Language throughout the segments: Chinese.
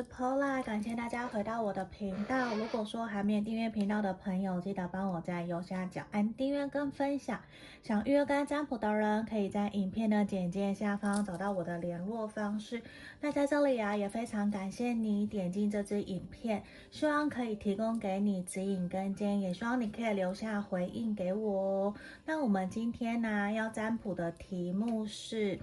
是 Pola，感谢大家回到我的频道。如果说还没有订阅频道的朋友，记得帮我在右下角按订阅跟分享。想预约跟占卜的人，可以在影片的简介下方找到我的联络方式。那在这里啊，也非常感谢你点进这支影片，希望可以提供给你指引跟建议，也希望你可以留下回应给我哦。那我们今天呢、要占卜的题目是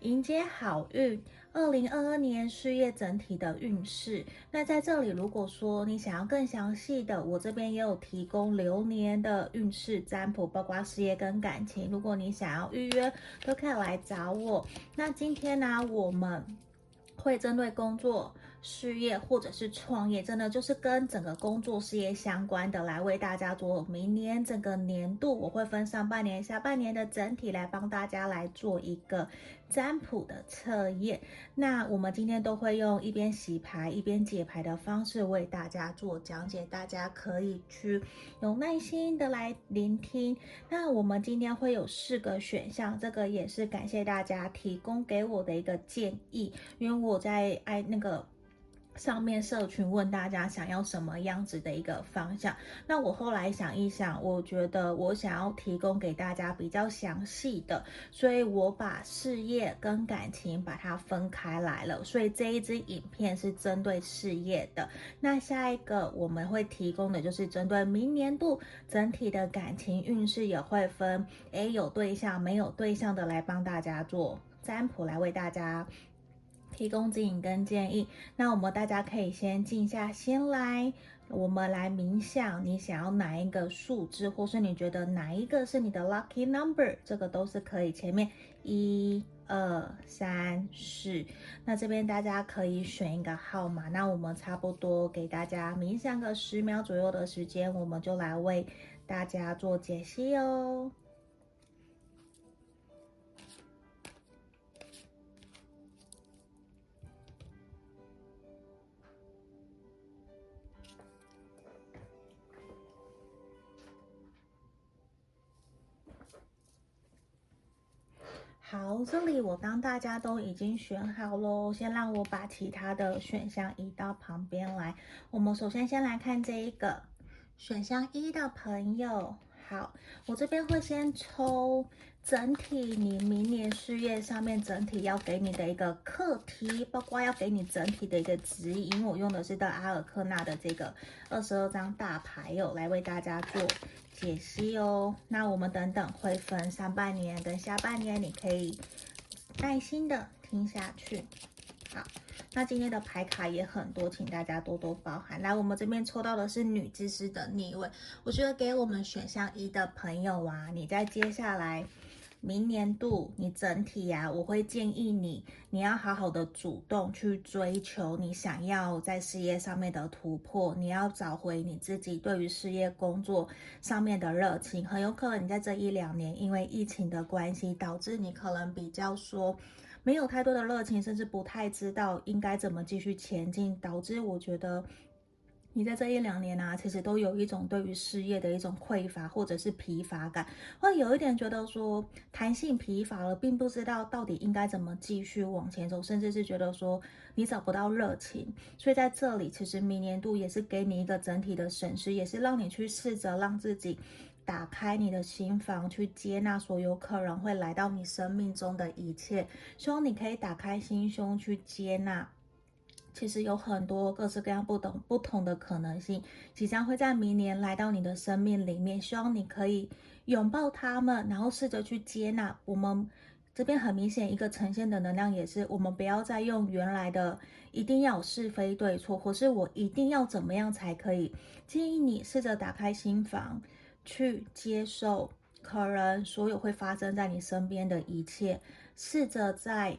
迎接好运。二零二二年事业整体的运势，那在这里，如果说你想要更详细的，我这边也有提供流年的运势占卜，包括事业跟感情。如果你想要预约，都可以来找我。那今天呢，我们会针对工作。事业或者是创业，真的就是跟整个工作事业相关的，来为大家做明年整个年度，我会分上半年、下半年的整体来帮大家来做一个占卜的测验。那我们今天都会用一边洗牌一边解牌的方式为大家做讲解，大家可以去有耐心的来聆听。那我们今天会有四个选项，这个也是感谢大家提供给我的一个建议，因为我在爱那个。上面社群问大家想要什么样子的一个方向，那我后来想一想，我觉得我想要提供给大家比较详细的，所以我把事业跟感情把它分开来了，所以这一支影片是针对事业的。那下一个我们会提供的就是针对明年度整体的感情运势，也会分，诶，有对象没有对象的来帮大家做占卜，来为大家。提供指引跟建议，那我们大家可以先静下心来，我们来冥想，你想要哪一个数字，或是你觉得哪一个是你的 lucky number，这个都是可以。前面一二三四，那这边大家可以选一个号码。那我们差不多给大家冥想个十秒左右的时间，我们就来为大家做解析哦。好，这里我帮大家都已经选好喽，先让我把其他的选项移到旁边来。我们首先先来看这一个选项一的朋友。好，我这边会先抽整体你明年事业上面整体要给你的一个课题，包括要给你整体的一个指引。我用的是的阿尔克纳的这个二十二张大牌哦，来为大家做。解析哦，那我们等等会分上半年跟下半年，你可以耐心的听下去。好，那今天的牌卡也很多，请大家多多包涵。来，我们这边抽到的是女祭司的逆位，我觉得给我们选项一的朋友啊，你在接下来。明年度你整体呀、啊，我会建议你，你要好好的主动去追求你想要在事业上面的突破，你要找回你自己对于事业工作上面的热情。很有可能你在这一两年因为疫情的关系，导致你可能比较说没有太多的热情，甚至不太知道应该怎么继续前进，导致我觉得。你在这一两年啊，其实都有一种对于事业的一种匮乏或者是疲乏感，会有一点觉得说弹性疲乏了，并不知道到底应该怎么继续往前走，甚至是觉得说你找不到热情。所以在这里，其实明年度也是给你一个整体的审视，也是让你去试着让自己打开你的心房，去接纳所有可能会来到你生命中的一切。希望你可以打开心胸去接纳。其实有很多各式各样不同不同的可能性，即将会在明年来到你的生命里面。希望你可以拥抱他们，然后试着去接纳。我们这边很明显一个呈现的能量也是，我们不要再用原来的一定要有是非对错，或是我一定要怎么样才可以。建议你试着打开心房，去接受可能所有会发生在你身边的一切，试着在。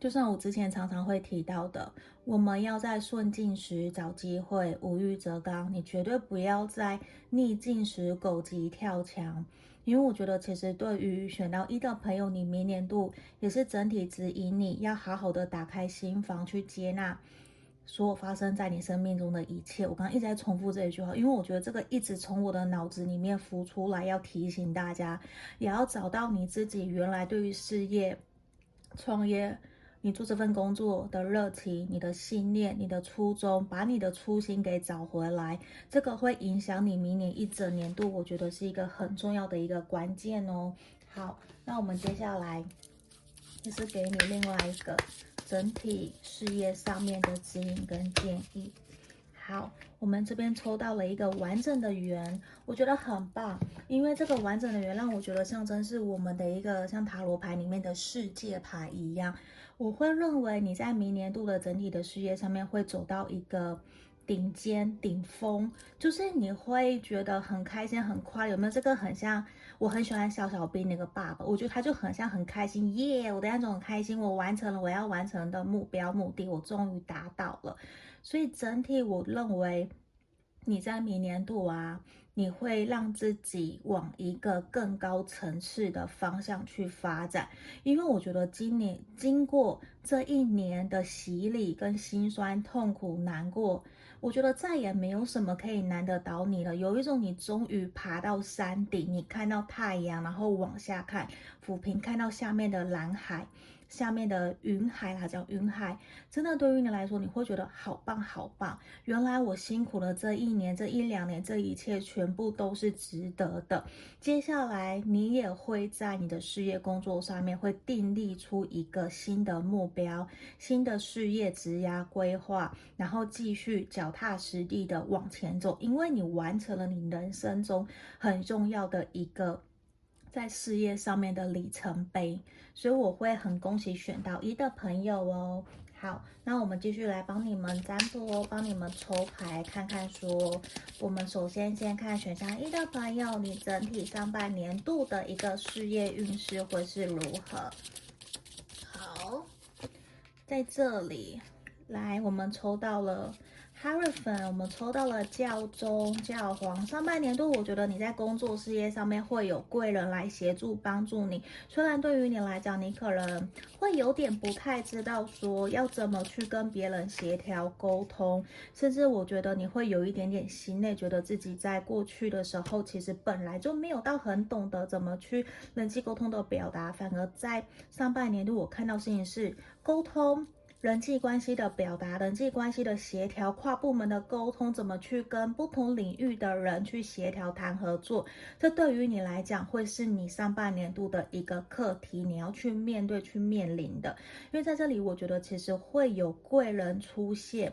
就像我之前常常会提到的，我们要在顺境时找机会，无欲则刚。你绝对不要在逆境时狗急跳墙，因为我觉得其实对于选到一的朋友，你明年度也是整体指引你要好好的打开心房，去接纳所有发生在你生命中的一切。我刚刚一直在重复这一句话，因为我觉得这个一直从我的脑子里面浮出来，要提醒大家，也要找到你自己原来对于事业、创业。你做这份工作的热情、你的信念、你的初衷，把你的初心给找回来，这个会影响你明年一整年度，我觉得是一个很重要的一个关键哦。好，那我们接下来就是给你另外一个整体事业上面的指引跟建议。好，我们这边抽到了一个完整的圆，我觉得很棒，因为这个完整的圆让我觉得象征是我们的一个像塔罗牌里面的世界牌一样。我会认为你在明年度的整体的事业上面会走到一个顶尖顶峰，就是你会觉得很开心很快。有没有这个很像？我很喜欢小小兵那个爸爸，我觉得他就很像很开心耶！我的那种很开心，我完成了我要完成的目标目的，我终于达到了。所以整体我认为你在明年度啊。你会让自己往一个更高层次的方向去发展，因为我觉得今年经过这一年的洗礼跟辛酸、痛苦、难过，我觉得再也没有什么可以难得倒你了。有一种你终于爬到山顶，你看到太阳，然后往下看，抚平看到下面的蓝海。下面的云海，它叫云海，真的对于你来说，你会觉得好棒好棒。原来我辛苦了这一年、这一两年，这一切全部都是值得的。接下来你也会在你的事业工作上面会订立出一个新的目标、新的事业职涯规划，然后继续脚踏实地的往前走，因为你完成了你人生中很重要的一个。在事业上面的里程碑，所以我会很恭喜选到一的朋友哦。好，那我们继续来帮你们占卜哦，帮你们抽牌看看说，我们首先先看选项一的朋友，你整体上半年度的一个事业运势会是如何？好，在这里，来，我们抽到了。哈瑞粉，我们抽到了教宗、教皇。上半年度，我觉得你在工作事业上面会有贵人来协助帮助你。虽然对于你来讲，你可能会有点不太知道说要怎么去跟别人协调沟通，甚至我觉得你会有一点点心累，觉得自己在过去的时候其实本来就没有到很懂得怎么去人际沟通的表达，反而在上半年度，我看到事情是沟通。人际关系的表达，人际关系的协调，跨部门的沟通，怎么去跟不同领域的人去协调谈合作，这对于你来讲会是你上半年度的一个课题，你要去面对、去面临的。因为在这里，我觉得其实会有贵人出现。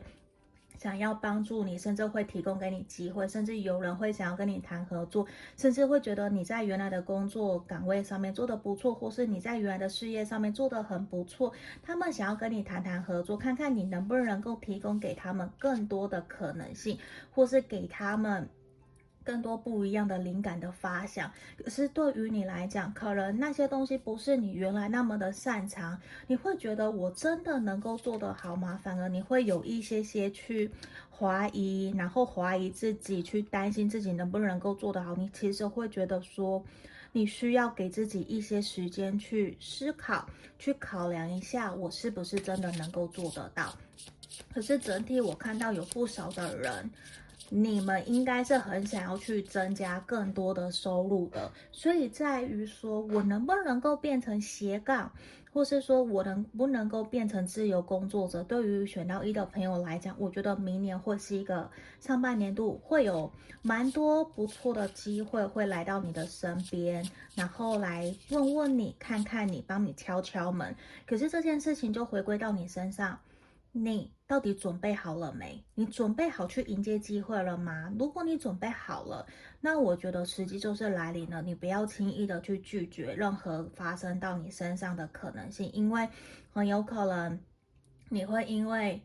想要帮助你，甚至会提供给你机会，甚至有人会想要跟你谈合作，甚至会觉得你在原来的工作岗位上面做的不错，或是你在原来的事业上面做的很不错，他们想要跟你谈谈合作，看看你能不能够提供给他们更多的可能性，或是给他们。更多不一样的灵感的发想，可是对于你来讲，可能那些东西不是你原来那么的擅长，你会觉得我真的能够做得好吗？反而你会有一些些去怀疑，然后怀疑自己，去担心自己能不能够做得好。你其实会觉得说，你需要给自己一些时间去思考，去考量一下，我是不是真的能够做得到。可是整体我看到有不少的人。你们应该是很想要去增加更多的收入的，所以在于说我能不能够变成斜杠，或是说我能不能够变成自由工作者？对于选到一的朋友来讲，我觉得明年会是一个上半年度会有蛮多不错的机会会来到你的身边，然后来问问你，看看你，帮你敲敲门。可是这件事情就回归到你身上。你到底准备好了没？你准备好去迎接机会了吗？如果你准备好了，那我觉得时机就是来临了。你不要轻易的去拒绝任何发生到你身上的可能性，因为很有可能你会因为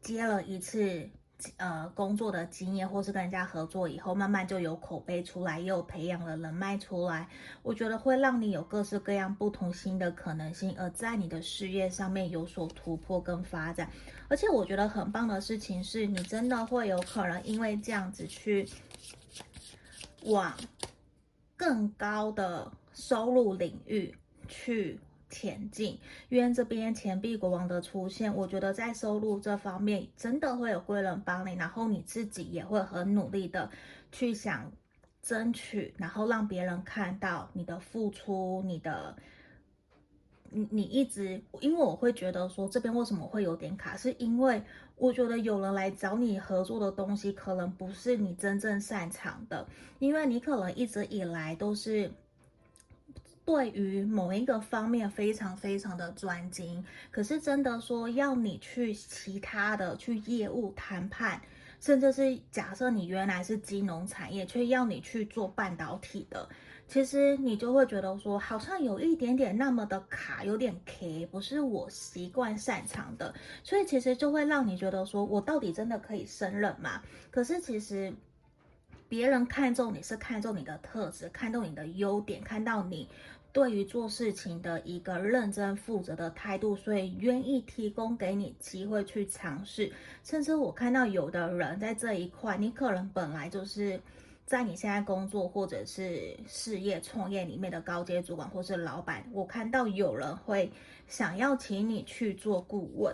接了一次。呃，工作的经验，或是跟人家合作以后，慢慢就有口碑出来，又培养了人脉出来。我觉得会让你有各式各样不同新的可能性，而在你的事业上面有所突破跟发展。而且我觉得很棒的事情是，你真的会有可能因为这样子去往更高的收入领域去。前进，因为这边钱币国王的出现，我觉得在收入这方面真的会有贵人帮你，然后你自己也会很努力的去想争取，然后让别人看到你的付出，你的你你一直，因为我会觉得说这边为什么会有点卡，是因为我觉得有人来找你合作的东西，可能不是你真正擅长的，因为你可能一直以来都是对于某一个方面非常非常的专精，可是真的说要你去其他的去业务谈判，甚至是假设你原来是金融产业，却要你去做半导体的。其实你就会觉得说，好像有一点点那么的卡，有点 K，不是我习惯擅长的，所以其实就会让你觉得说，我到底真的可以胜任吗？可是其实别人看中你是看中你的特质，看中你的优点，看到你对于做事情的一个认真负责的态度，所以愿意提供给你机会去尝试。甚至我看到有的人在这一块，你可能本来就是。在你现在工作或者是事业创业里面的高阶主管或是老板，我看到有人会想要请你去做顾问，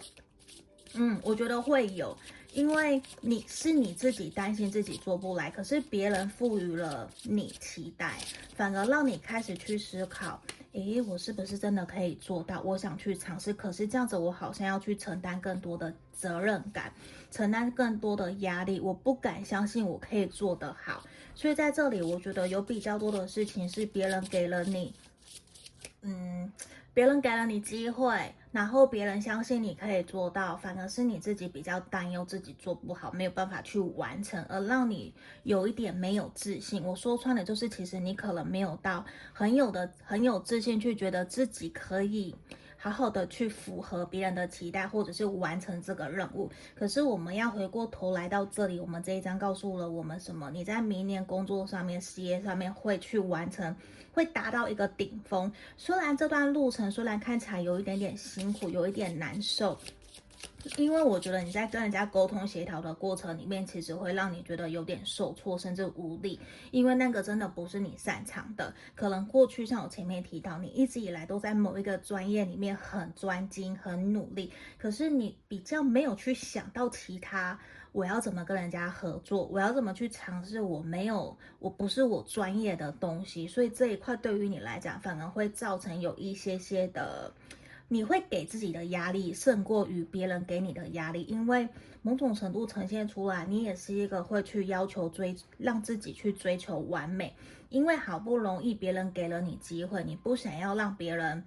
嗯，我觉得会有，因为你是你自己担心自己做不来，可是别人赋予了你期待，反而让你开始去思考，诶，我是不是真的可以做到？我想去尝试，可是这样子我好像要去承担更多的责任感，承担更多的压力，我不敢相信我可以做得好。所以在这里，我觉得有比较多的事情是别人给了你，嗯，别人给了你机会，然后别人相信你可以做到，反而是你自己比较担忧自己做不好，没有办法去完成，而让你有一点没有自信。我说穿了，就是其实你可能没有到很有的很有自信，去觉得自己可以。好好的去符合别人的期待，或者是完成这个任务。可是我们要回过头来到这里，我们这一章告诉了我们什么？你在明年工作上面、事业上面会去完成，会达到一个顶峰。虽然这段路程虽然看起来有一点点辛苦，有一点难受。因为我觉得你在跟人家沟通协调的过程里面，其实会让你觉得有点受挫，甚至无力，因为那个真的不是你擅长的。可能过去像我前面提到，你一直以来都在某一个专业里面很专精、很努力，可是你比较没有去想到其他，我要怎么跟人家合作，我要怎么去尝试我没有，我不是我专业的东西，所以这一块对于你来讲，反而会造成有一些些的。你会给自己的压力胜过于别人给你的压力，因为某种程度呈现出来，你也是一个会去要求追，让自己去追求完美，因为好不容易别人给了你机会，你不想要让别人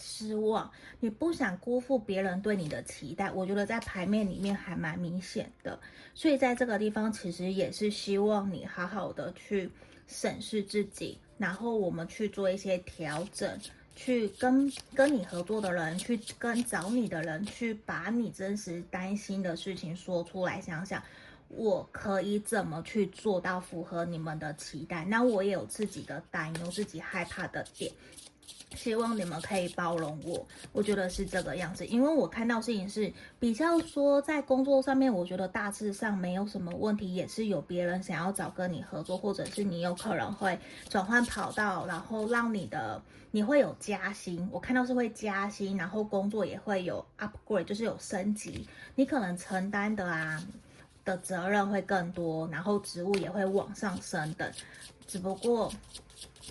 失望，你不想辜负别人对你的期待。我觉得在牌面里面还蛮明显的，所以在这个地方其实也是希望你好好的去审视自己，然后我们去做一些调整。去跟跟你合作的人，去跟找你的人，去把你真实担心的事情说出来，想想我可以怎么去做到符合你们的期待。那我也有自己的担忧，自己害怕的点。希望你们可以包容我，我觉得是这个样子，因为我看到事情是比较说在工作上面，我觉得大致上没有什么问题，也是有别人想要找跟你合作，或者是你有可能会转换跑道，然后让你的你会有加薪，我看到是会加薪，然后工作也会有 upgrade，就是有升级，你可能承担的啊的责任会更多，然后职务也会往上升等，只不过。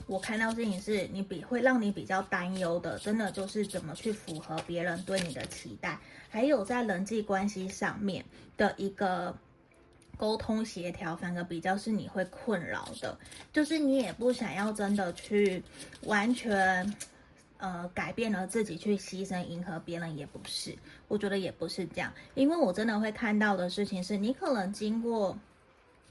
我看到事情是你比会让你比较担忧的，真的就是怎么去符合别人对你的期待，还有在人际关系上面的一个沟通协调，反而比较是你会困扰的，就是你也不想要真的去完全呃改变了自己去牺牲迎合别人，也不是，我觉得也不是这样，因为我真的会看到的事情是你可能经过。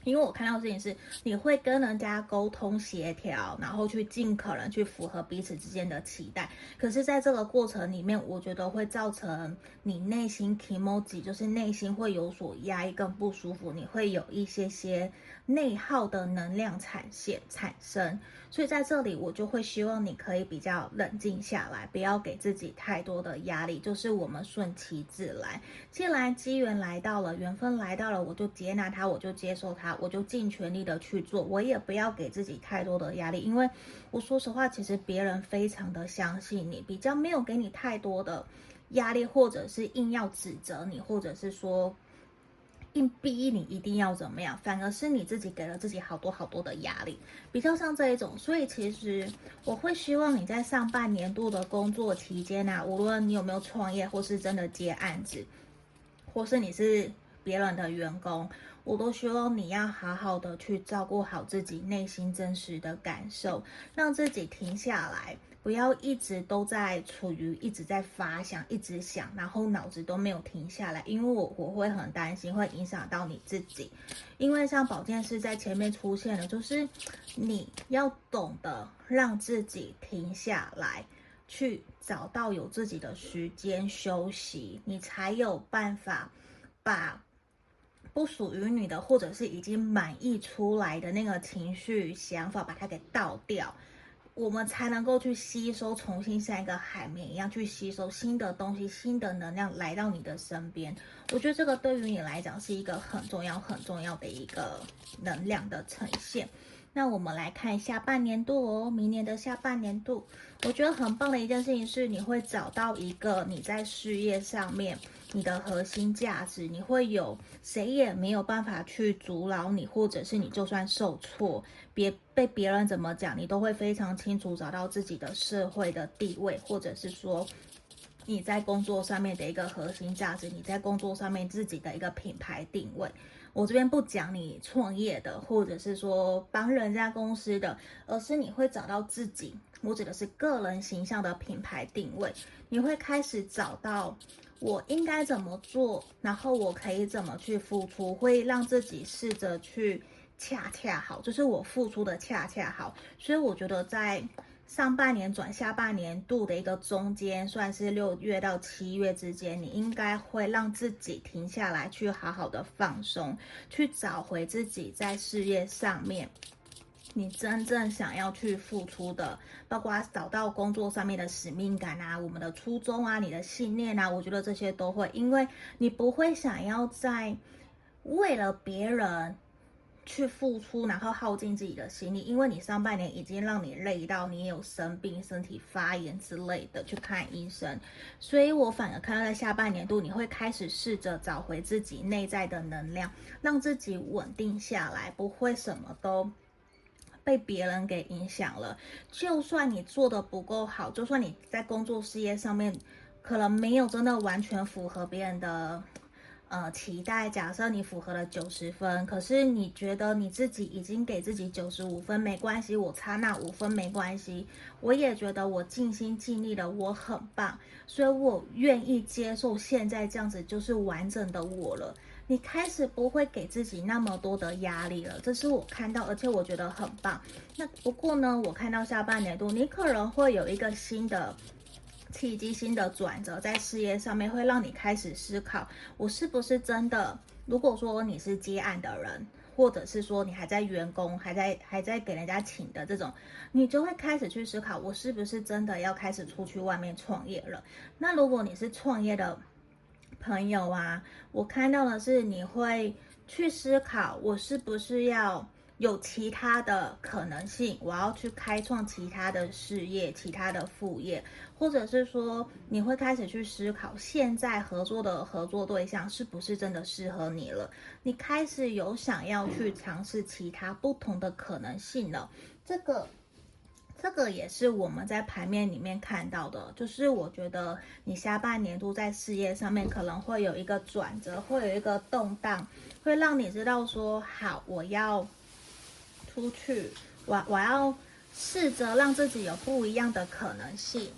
因为我看到的事情是，你会跟人家沟通协调，然后去尽可能去符合彼此之间的期待。可是，在这个过程里面，我觉得会造成你内心 kimoji，就是内心会有所压抑，跟不舒服。你会有一些些内耗的能量产现产生。所以在这里，我就会希望你可以比较冷静下来，不要给自己太多的压力。就是我们顺其自然，既然机缘来到了，缘分来到了，我就接纳它，我就接受它，我就尽全力的去做。我也不要给自己太多的压力，因为我说实话，其实别人非常的相信你，比较没有给你太多的压力，或者是硬要指责你，或者是说。定逼你一定要怎么样，反而是你自己给了自己好多好多的压力，比较像这一种。所以其实我会希望你在上半年度的工作期间啊，无论你有没有创业，或是真的接案子，或是你是别人的员工，我都希望你要好好的去照顾好自己内心真实的感受，让自己停下来。不要一直都在处于一直在发想，一直想，然后脑子都没有停下来，因为我我会很担心，会影响到你自己。因为像宝剑四在前面出现了，就是你要懂得让自己停下来，去找到有自己的时间休息，你才有办法把不属于你的，或者是已经满溢出来的那个情绪想法，把它给倒掉。我们才能够去吸收，重新像一个海绵一样去吸收新的东西、新的能量来到你的身边。我觉得这个对于你来讲是一个很重要、很重要的一个能量的呈现。那我们来看下半年度哦，明年的下半年度，我觉得很棒的一件事情是，你会找到一个你在事业上面你的核心价值，你会有谁也没有办法去阻挠你，或者是你就算受挫，别被别人怎么讲，你都会非常清楚找到自己的社会的地位，或者是说你在工作上面的一个核心价值，你在工作上面自己的一个品牌定位。我这边不讲你创业的，或者是说帮人家公司的，而是你会找到自己，我指的是个人形象的品牌定位。你会开始找到我应该怎么做，然后我可以怎么去付出，会让自己试着去恰恰好，就是我付出的恰恰好。所以我觉得在。上半年转下半年度的一个中间，算是六月到七月之间，你应该会让自己停下来，去好好的放松，去找回自己在事业上面你真正想要去付出的，包括找到工作上面的使命感啊，我们的初衷啊，你的信念啊，我觉得这些都会，因为你不会想要在为了别人。去付出，然后耗尽自己的心力，因为你上半年已经让你累到，你有生病、身体发炎之类的，去看医生。所以我反而看到在下半年度，你会开始试着找回自己内在的能量，让自己稳定下来，不会什么都被别人给影响了。就算你做的不够好，就算你在工作事业上面可能没有真的完全符合别人的。呃，期待假设你符合了九十分，可是你觉得你自己已经给自己九十五分，没关系，我差那五分没关系。我也觉得我尽心尽力了，我很棒，所以我愿意接受现在这样子就是完整的我了。你开始不会给自己那么多的压力了，这是我看到，而且我觉得很棒。那不过呢，我看到下半年度你可能会有一个新的。契机性的转折在事业上面会让你开始思考，我是不是真的？如果说你是接案的人，或者是说你还在员工，还在还在给人家请的这种，你就会开始去思考，我是不是真的要开始出去外面创业了？那如果你是创业的朋友啊，我看到的是你会去思考，我是不是要？有其他的可能性，我要去开创其他的事业、其他的副业，或者是说你会开始去思考，现在合作的合作对象是不是真的适合你了？你开始有想要去尝试其他不同的可能性了。这个，这个也是我们在盘面里面看到的，就是我觉得你下半年度在事业上面可能会有一个转折，会有一个动荡，会让你知道说，好，我要。出去，我我要试着让自己有不一样的可能性。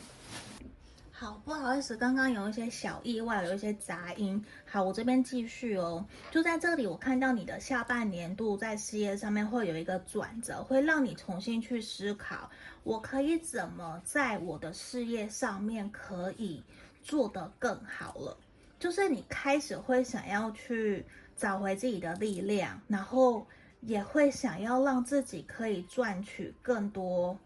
好，不好意思，刚刚有一些小意外，有一些杂音。好，我这边继续哦。就在这里，我看到你的下半年度在事业上面会有一个转折，会让你重新去思考，我可以怎么在我的事业上面可以做得更好了。就是你开始会想要去找回自己的力量，然后。也会想要让自己可以赚取更多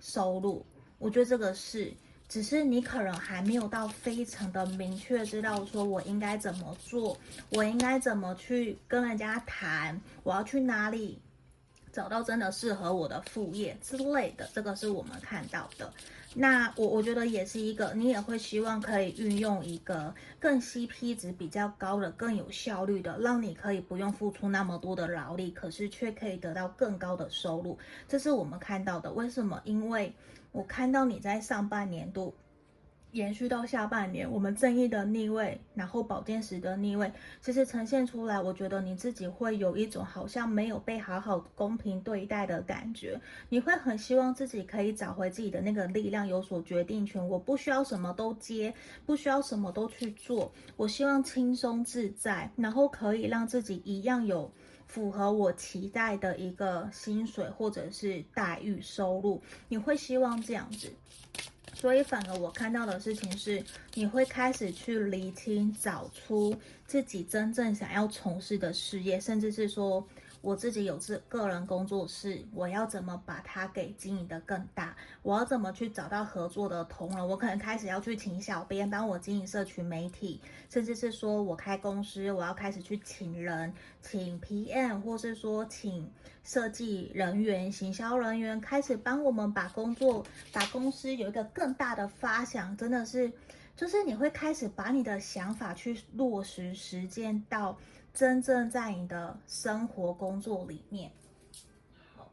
收入，我觉得这个是，只是你可能还没有到非常的明确知道说我应该怎么做，我应该怎么去跟人家谈，我要去哪里找到真的适合我的副业之类的，这个是我们看到的。那我我觉得也是一个，你也会希望可以运用一个更 CP 值比较高的、更有效率的，让你可以不用付出那么多的劳力，可是却可以得到更高的收入。这是我们看到的。为什么？因为我看到你在上半年度。延续到下半年，我们正义的逆位，然后宝剑十的逆位，其实呈现出来，我觉得你自己会有一种好像没有被好好公平对待的感觉。你会很希望自己可以找回自己的那个力量，有所决定权。我不需要什么都接，不需要什么都去做，我希望轻松自在，然后可以让自己一样有符合我期待的一个薪水或者是待遇收入。你会希望这样子。所以，反而我看到的事情是，你会开始去厘清、找出自己真正想要从事的事业，甚至是说。我自己有自个人工作室，我要怎么把它给经营得更大？我要怎么去找到合作的同仁？我可能开始要去请小编帮我经营社群媒体，甚至是说我开公司，我要开始去请人，请 PM，或是说请设计人员、行销人员，开始帮我们把工作、把公司有一个更大的发想。真的是，就是你会开始把你的想法去落实实践到。真正在你的生活工作里面，好，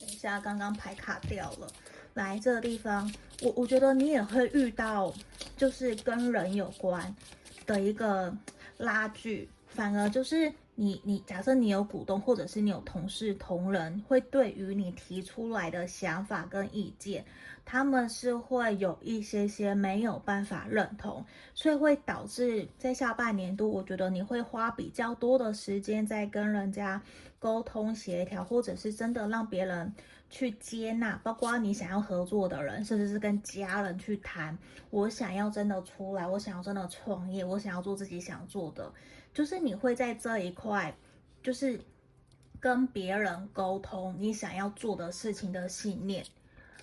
等一下，刚刚牌卡掉了。来这个地方，我我觉得你也会遇到，就是跟人有关的一个拉锯，反而就是你你假设你有股东，或者是你有同事同仁，会对于你提出来的想法跟意见。他们是会有一些些没有办法认同，所以会导致在下半年度，我觉得你会花比较多的时间在跟人家沟通协调，或者是真的让别人去接纳，包括你想要合作的人，甚至是跟家人去谈，我想要真的出来，我想要真的创业，我想要做自己想做的，就是你会在这一块，就是跟别人沟通你想要做的事情的信念。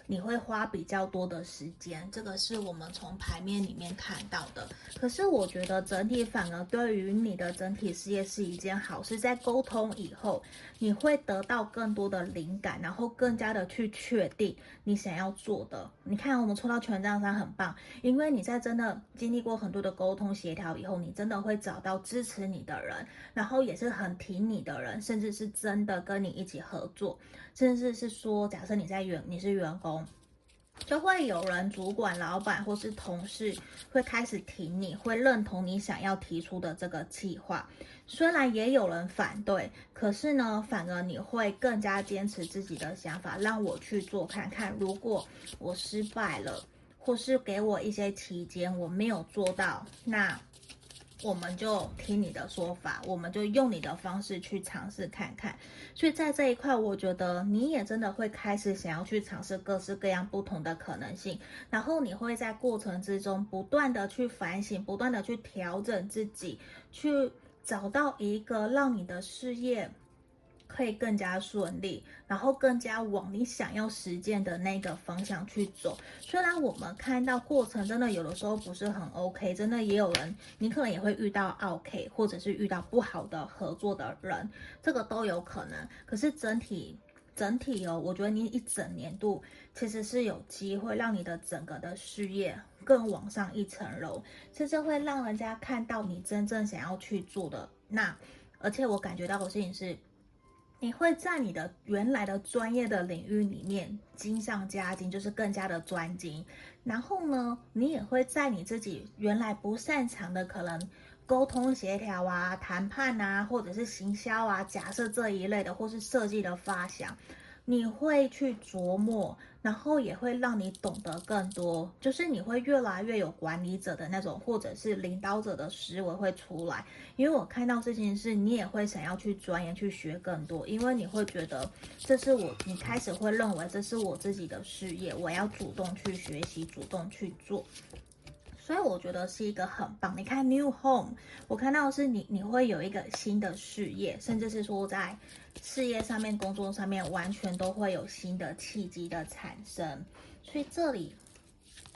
你会花比较多的时间，这个是我们从牌面里面看到的。可是我觉得整体反而对于你的整体事业是一件好事，在沟通以后，你会得到更多的灵感，然后更加的去确定你想要做的。你看，我们抽到权杖三很棒，因为你在真的经历过很多的沟通协调以后，你真的会找到支持你的人，然后也是很挺你的人，甚至是真的跟你一起合作，甚至是说，假设你在员，你是员工。就会有人、主管、老板或是同事会开始挺你，会认同你想要提出的这个计划。虽然也有人反对，可是呢，反而你会更加坚持自己的想法，让我去做看看。如果我失败了，或是给我一些期间我没有做到，那。我们就听你的说法，我们就用你的方式去尝试看看。所以在这一块，我觉得你也真的会开始想要去尝试各式各样不同的可能性，然后你会在过程之中不断的去反省，不断的去调整自己，去找到一个让你的事业。可以更加顺利，然后更加往你想要实践的那个方向去走。虽然我们看到过程真的有的时候不是很 OK，真的也有人，你可能也会遇到 OK，或者是遇到不好的合作的人，这个都有可能。可是整体整体哦，我觉得你一整年度其实是有机会让你的整个的事业更往上一层楼，其实会让人家看到你真正想要去做的那。而且我感觉到的事情是。你会在你的原来的专业的领域里面精上加精，就是更加的专精。然后呢，你也会在你自己原来不擅长的可能沟通协调啊、谈判啊，或者是行销啊、假设这一类的，或是设计的发想。你会去琢磨，然后也会让你懂得更多，就是你会越来越有管理者的那种，或者是领导者的思维会出来。因为我看到事情是，你也会想要去钻研、去学更多，因为你会觉得这是我，你开始会认为这是我自己的事业，我要主动去学习、主动去做。所以我觉得是一个很棒。你看 New Home，我看到是你，你会有一个新的事业，甚至是说在。事业上面、工作上面，完全都会有新的契机的产生，所以这里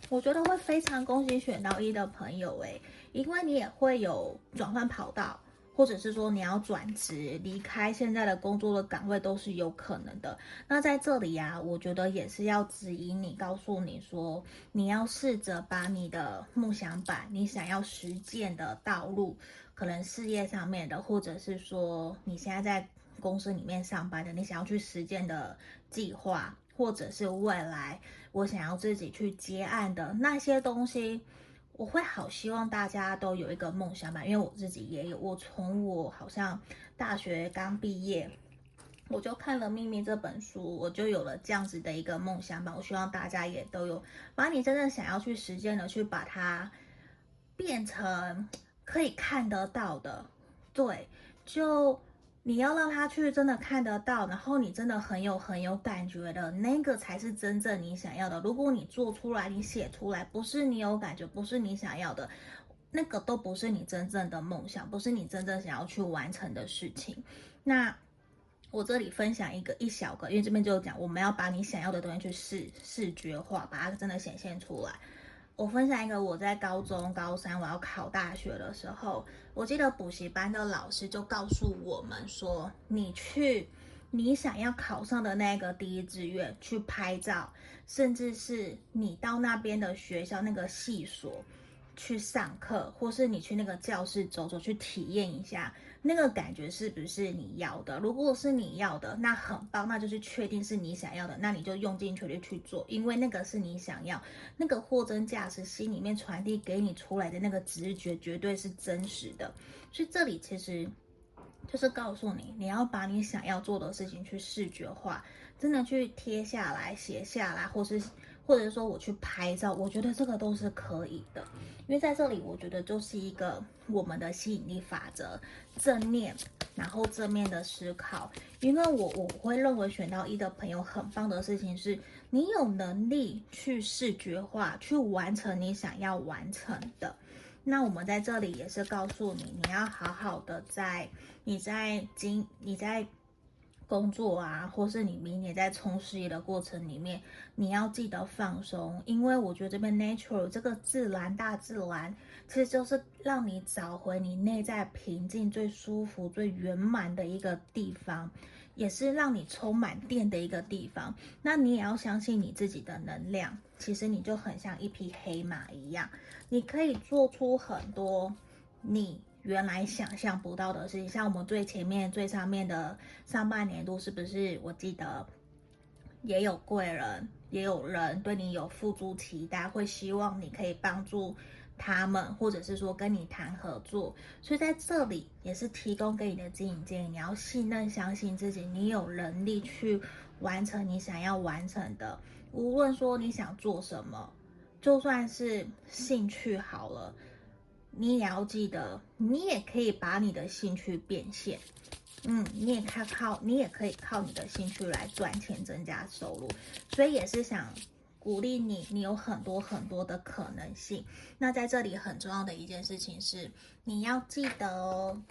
我觉得会非常恭喜选到一的朋友诶，因为你也会有转换跑道，或者是说你要转职离开现在的工作的岗位都是有可能的。那在这里呀、我觉得也是要指引你，告诉你说，你要试着把你的梦想版，你想要实践的道路，可能事业上面的，或者是说你现在在公司里面上班的，你想要去实践的计划，或者是未来我想要自己去接案的那些东西。我会好希望大家都有一个梦想吧，因为我自己也有。我从我好像大学刚毕业，我就看了《秘密》这本书，我就有了这样子的一个梦想吧。我希望大家也都有，把你真正想要去实践的，去把它变成可以看得到的。对，就。你要让他去真的看得到，然后你真的很有很有感觉的那个才是真正你想要的。如果你做出来，你写出来不是你有感觉，不是你想要的，那个都不是你真正的梦想，不是你真正想要去完成的事情。那我这里分享一个一小个，因为这边就讲我们要把你想要的东西去视视觉化，把它真的显现出来。我分享一个，我在高中高三我要考大学的时候，我记得补习班的老师就告诉我们说，你去你想要考上的那个第一志愿去拍照，甚至是你到那边的学校那个系所去上课，或是你去那个教室走走去体验一下。那个感觉是不是你要的？如果是你要的，那很棒，那就是确定是你想要的，那你就用尽全力去做，因为那个是你想要，那个货真价实，心里面传递给你出来的那个直觉绝对是真实的。所以这里其实就是告诉你，你要把你想要做的事情去视觉化，真的去贴下来、写下来，或是。或者说我去拍照，我觉得这个都是可以的，因为在这里，我觉得就是一个我们的吸引力法则，正念，然后正面的思考。因为我我会认为选到一的朋友很棒的事情是，你有能力去视觉化，去完成你想要完成的。那我们在这里也是告诉你，你要好好的在你在经你在。工作啊，或是你明年在冲事业的过程里面，你要记得放松，因为我觉得这边 natural 这个自然大自然，其实就是让你找回你内在平静、最舒服、最圆满的一个地方，也是让你充满电的一个地方。那你也要相信你自己的能量，其实你就很像一匹黑马一样，你可以做出很多你。原来想象不到的事情，像我们最前面最上面的上半年度，是不是？我记得也有贵人，也有人对你有付诸期待，会希望你可以帮助他们，或者是说跟你谈合作。所以在这里也是提供给你的指引建议，你要信任、相信自己，你有能力去完成你想要完成的。无论说你想做什么，就算是兴趣好了。你也要记得，你也可以把你的兴趣变现，嗯，你也靠靠，你也可以靠你的兴趣来赚钱，增加收入。所以也是想鼓励你，你有很多很多的可能性。那在这里很重要的一件事情是，你要记得哦，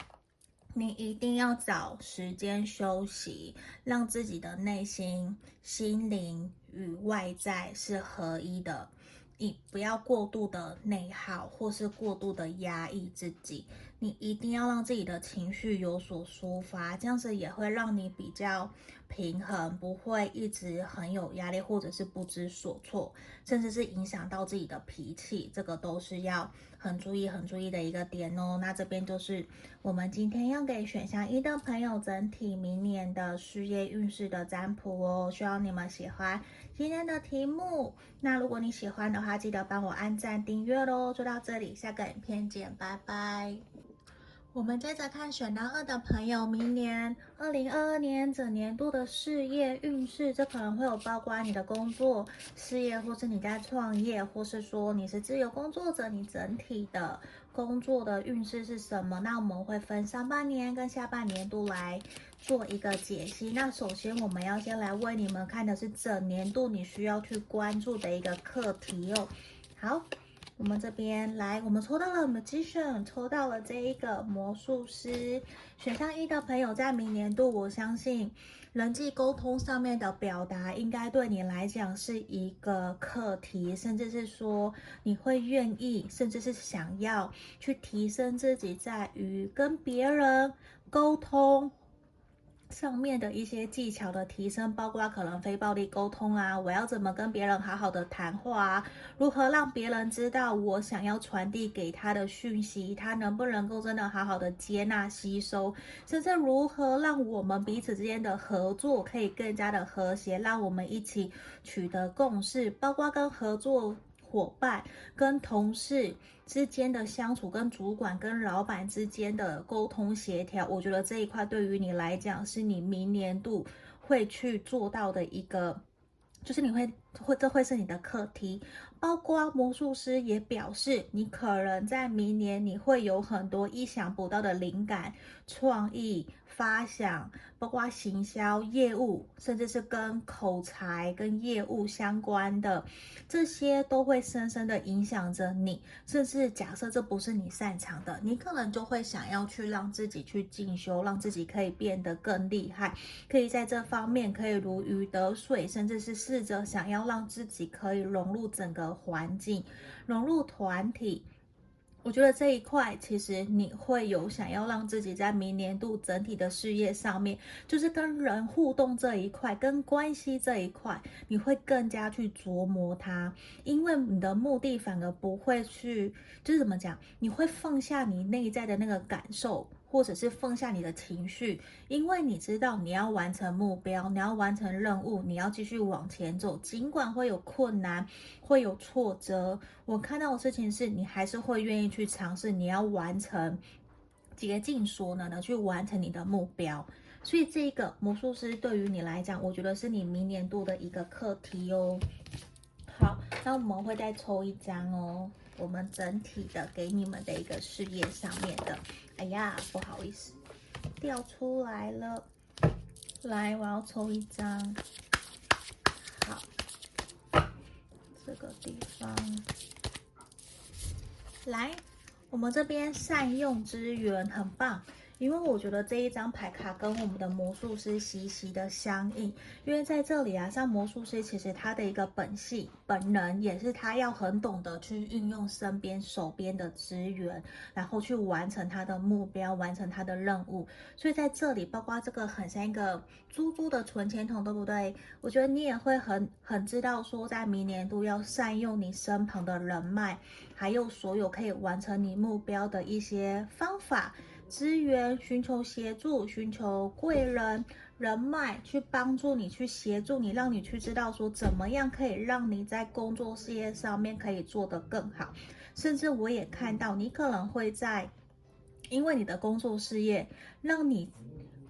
你一定要找时间休息，让自己的内心、心灵与外在是合一的。你不要过度的内耗，或是过度的压抑自己。你一定要让自己的情绪有所抒发，这样子也会让你比较平衡，不会一直很有压力，或者是不知所措，甚至是影响到自己的脾气。这个都是要很注意、很注意的一个点哦。那这边就是我们今天要给选项一的朋友整体明年的事业运势的占卜哦，希望你们喜欢今天的题目。那如果你喜欢的话，记得帮我按赞、订阅喽。就到这里，下个影片见，拜拜。我们接着看选到二的朋友，明年二零二二年整年度的事业运势，这可能会有包括你的工作、事业，或是你在创业，或是说你是自由工作者，你整体的工作的运势是什么？那我们会分上半年跟下半年度来做一个解析。那首先我们要先来为你们看的是整年度你需要去关注的一个课题哦。好。我们这边来，我们抽到了 Magician，抽到了这一个魔术师。选项一的朋友，在明年度，我相信人际沟通上面的表达，应该对你来讲是一个课题，甚至是说你会愿意，甚至是想要去提升自己，在于跟别人沟通。上面的一些技巧的提升，包括可能非暴力沟通啊，我要怎么跟别人好好的谈话啊，如何让别人知道我想要传递给他的讯息，他能不能够真的好好的接纳吸收，甚至如何让我们彼此之间的合作可以更加的和谐，让我们一起取得共识，包括跟合作。伙伴跟同事之间的相处，跟主管跟老板之间的沟通协调，我觉得这一块对于你来讲，是你明年度会去做到的一个，就是你会会这会是你的课题。包括魔术师也表示，你可能在明年你会有很多意想不到的灵感、创意。发想，包括行销业务，甚至是跟口才、跟业务相关的，这些都会深深的影响着你。甚至假设这不是你擅长的，你可能就会想要去让自己去进修，让自己可以变得更厉害，可以在这方面可以如鱼得水，甚至是试着想要让自己可以融入整个环境，融入团体。我觉得这一块其实你会有想要让自己在明年度整体的事业上面，就是跟人互动这一块，跟关系这一块，你会更加去琢磨它，因为你的目的反而不会去，就是怎么讲，你会放下你内在的那个感受。或者是放下你的情绪，因为你知道你要完成目标，你要完成任务，你要继续往前走，尽管会有困难，会有挫折。我看到的事情是你还是会愿意去尝试，你要完成，竭尽所能的去完成你的目标。所以这个魔术师对于你来讲，我觉得是你明年度的一个课题哦。好，那我们会再抽一张哦，我们整体的给你们的一个事业上面的。哎呀，不好意思，掉出来了。来，我要抽一张。好，这个地方。来，我们这边善用资源，很棒。因为我觉得这一张牌卡跟我们的魔术师息息的相应，因为在这里啊，像魔术师其实他的一个本性、本能也是他要很懂得去运用身边手边的资源，然后去完成他的目标，完成他的任务。所以在这里，包括这个很像一个猪猪的存钱筒，对不对？我觉得你也会很很知道说，在明年度要善用你身旁的人脉，还有所有可以完成你目标的一些方法。资源，寻求协助，寻求贵人人脉去帮助你，去协助你，让你去知道说怎么样可以让你在工作事业上面可以做得更好。甚至我也看到你可能会在，因为你的工作事业让你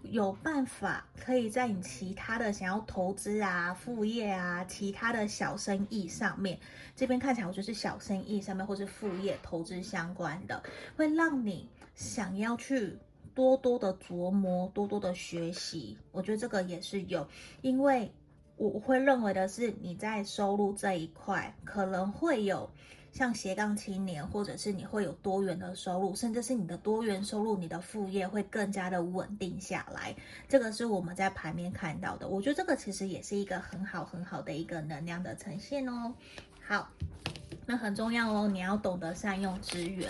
有办法可以在你其他的想要投资啊、副业啊、其他的小生意上面，这边看起来我就是小生意上面或是副业投资相关的，会让你。想要去多多的琢磨，多多的学习，我觉得这个也是有，因为我会认为的是你在收入这一块可能会有像斜杠青年，或者是你会有多元的收入，甚至是你的多元收入，你的副业会更加的稳定下来。这个是我们在盘面看到的，我觉得这个其实也是一个很好很好的一个能量的呈现哦。好。那很重要哦，你要懂得善用资源。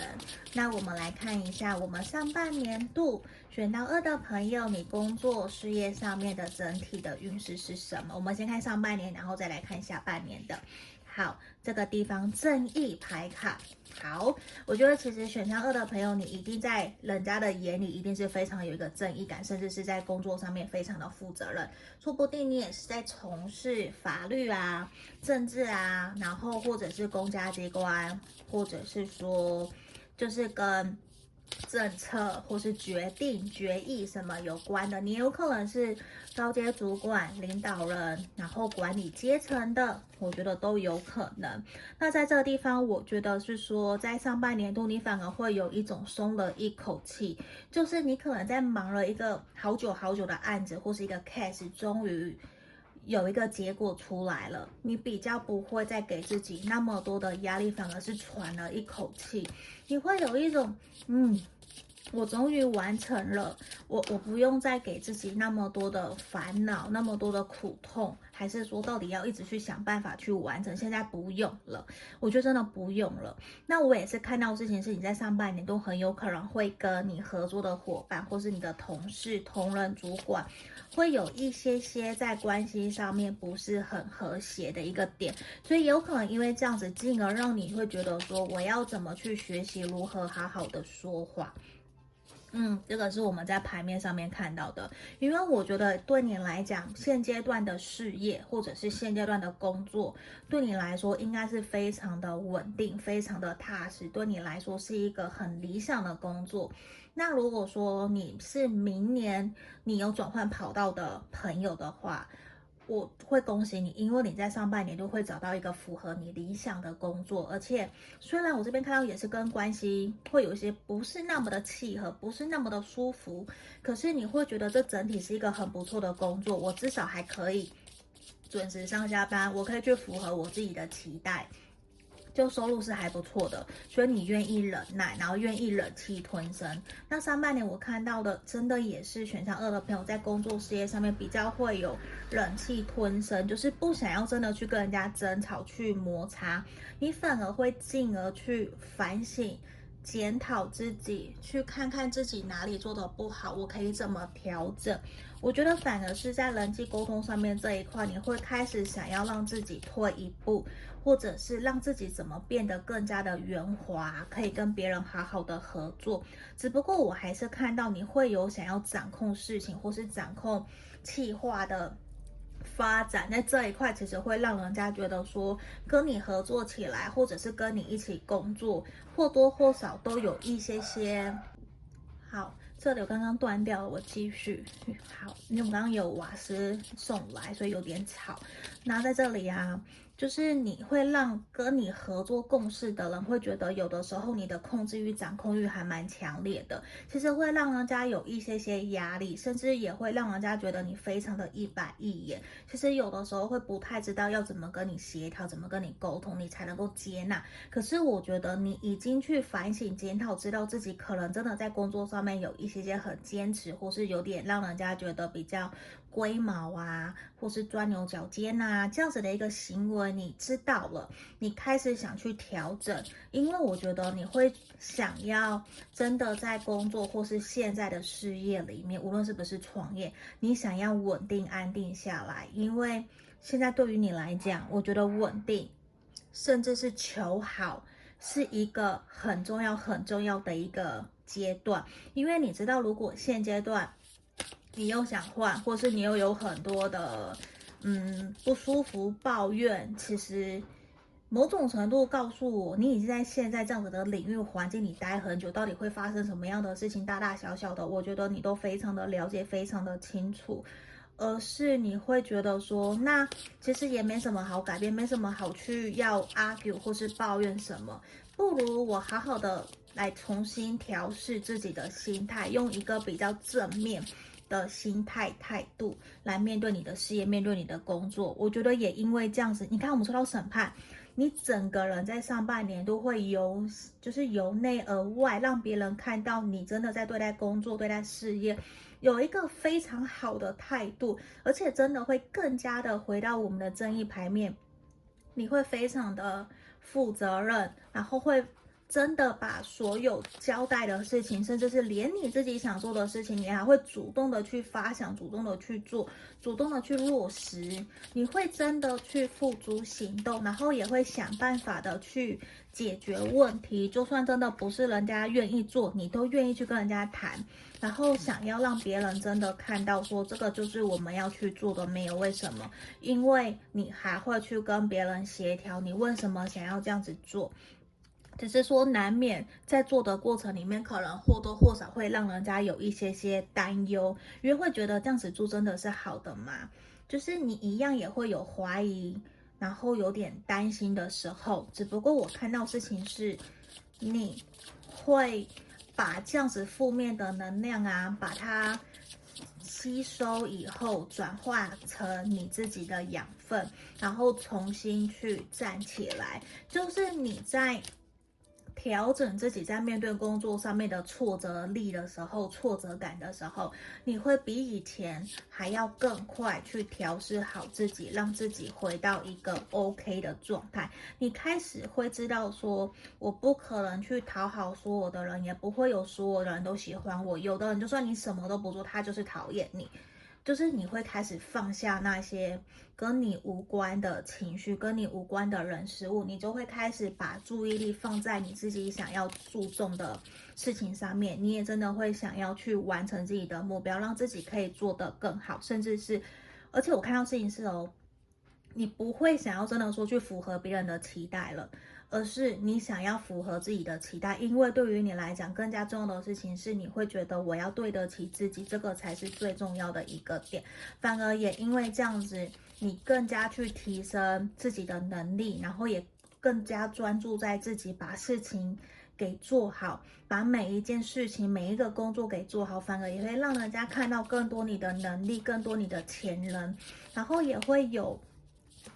那我们来看一下，我们上半年度选到二的朋友，你工作事业上面的整体的运势是什么？我们先看上半年，然后再来看下半年的。好，这个地方正义牌卡。好，我觉得其实选项二的朋友，你一定在人家的眼里一定是非常有一个正义感，甚至是在工作上面非常的负责任。说不定你也是在从事法律啊、政治啊，然后或者是公家机关，或者是说就是跟。政策或是决定、决议什么有关的，你有可能是高阶主管、领导人，然后管理阶层的，我觉得都有可能。那在这个地方，我觉得是说，在上半年度你反而会有一种松了一口气，就是你可能在忙了一个好久好久的案子或是一个 case，终于有一个结果出来了，你比较不会再给自己那么多的压力，反而是喘了一口气，你会有一种嗯。我终于完成了，我我不用再给自己那么多的烦恼，那么多的苦痛，还是说到底要一直去想办法去完成？现在不用了，我觉得真的不用了。那我也是看到事情是你在上半年都很有可能会跟你合作的伙伴，或是你的同事、同仁、主管，会有一些些在关系上面不是很和谐的一个点，所以有可能因为这样子，进而让你会觉得说，我要怎么去学习如何好好的说话。嗯，这个是我们在牌面上面看到的，因为我觉得对你来讲，现阶段的事业或者是现阶段的工作，对你来说应该是非常的稳定，非常的踏实，对你来说是一个很理想的工作。那如果说你是明年你有转换跑道的朋友的话，我会恭喜你，因为你在上半年就会找到一个符合你理想的工作，而且虽然我这边看到也是跟关系会有一些不是那么的契合，不是那么的舒服，可是你会觉得这整体是一个很不错的工作，我至少还可以准时上下班，我可以去符合我自己的期待。就收入是还不错的，所以你愿意忍耐，然后愿意忍气吞声。那上半年我看到的，真的也是选项二的朋友在工作事业上面比较会有忍气吞声，就是不想要真的去跟人家争吵、去摩擦，你反而会进而去反省、检讨自己，去看看自己哪里做得不好，我可以怎么调整。我觉得反而是在人际沟通上面这一块，你会开始想要让自己退一步。或者是让自己怎么变得更加的圆滑，可以跟别人好好的合作。只不过我还是看到你会有想要掌控事情，或是掌控企划的发展，在这一块其实会让人家觉得说跟你合作起来，或者是跟你一起工作，或多或少都有一些些。好，这里我刚刚断掉了，我继续。好，因为我们刚刚有瓦斯送来，所以有点吵。那在这里啊。就是你会让跟你合作共事的人会觉得，有的时候你的控制欲、掌控欲还蛮强烈的，其实会让人家有一些些压力，甚至也会让人家觉得你非常的一板一眼。其实有的时候会不太知道要怎么跟你协调，怎么跟你沟通，你才能够接纳。可是我觉得你已经去反省检讨，知道自己可能真的在工作上面有一些些很坚持，或是有点让人家觉得比较。龟毛啊，或是钻牛角尖呐，这样子的一个行为，你知道了，你开始想去调整，因为我觉得你会想要真的在工作或是现在的事业里面，无论是不是创业，你想要稳定安定下来，因为现在对于你来讲，我觉得稳定，甚至是求好，是一个很重要很重要的一个阶段，因为你知道，如果现阶段。你又想换，或是你又有很多的嗯不舒服抱怨，其实某种程度告诉我，你已经在现在这样子的领域环境里待很久，到底会发生什么样的事情，大大小小的，我觉得你都非常的了解，非常的清楚。而是你会觉得说，那其实也没什么好改变，没什么好去要 argue 或是抱怨什么，不如我好好的来重新调试自己的心态，用一个比较正面。的心态态度来面对你的事业，面对你的工作，我觉得也因为这样子，你看我们说到审判，你整个人在上半年都会由就是由内而外，让别人看到你真的在对待工作、对待事业有一个非常好的态度，而且真的会更加的回到我们的正义牌面，你会非常的负责任，然后会。真的把所有交代的事情，甚至是连你自己想做的事情，你还会主动的去发想，主动的去做，主动的去落实。你会真的去付诸行动，然后也会想办法的去解决问题。就算真的不是人家愿意做，你都愿意去跟人家谈，然后想要让别人真的看到说这个就是我们要去做的，没有为什么，因为你还会去跟别人协调，你为什么想要这样子做。只是说，难免在做的过程里面，可能或多或少会让人家有一些些担忧，因为会觉得这样子做真的是好的吗？就是你一样也会有怀疑，然后有点担心的时候。只不过我看到事情是，你会把这样子负面的能量啊，把它吸收以后转化成你自己的养分，然后重新去站起来，就是你在。调整自己在面对工作上面的挫折力的时候，挫折感的时候，你会比以前还要更快去调试好自己，让自己回到一个 OK 的状态。你开始会知道说，我不可能去讨好所有的人，也不会有所有的人都喜欢我。有的人就算你什么都不做，他就是讨厌你。就是你会开始放下那些跟你无关的情绪，跟你无关的人事物，你就会开始把注意力放在你自己想要注重的事情上面。你也真的会想要去完成自己的目标，让自己可以做得更好，甚至是，而且我看到事情是哦，你不会想要真的说去符合别人的期待了。而是你想要符合自己的期待，因为对于你来讲，更加重要的事情是你会觉得我要对得起自己，这个才是最重要的一个点。反而也因为这样子，你更加去提升自己的能力，然后也更加专注在自己把事情给做好，把每一件事情、每一个工作给做好，反而也会让人家看到更多你的能力，更多你的潜能，然后也会有。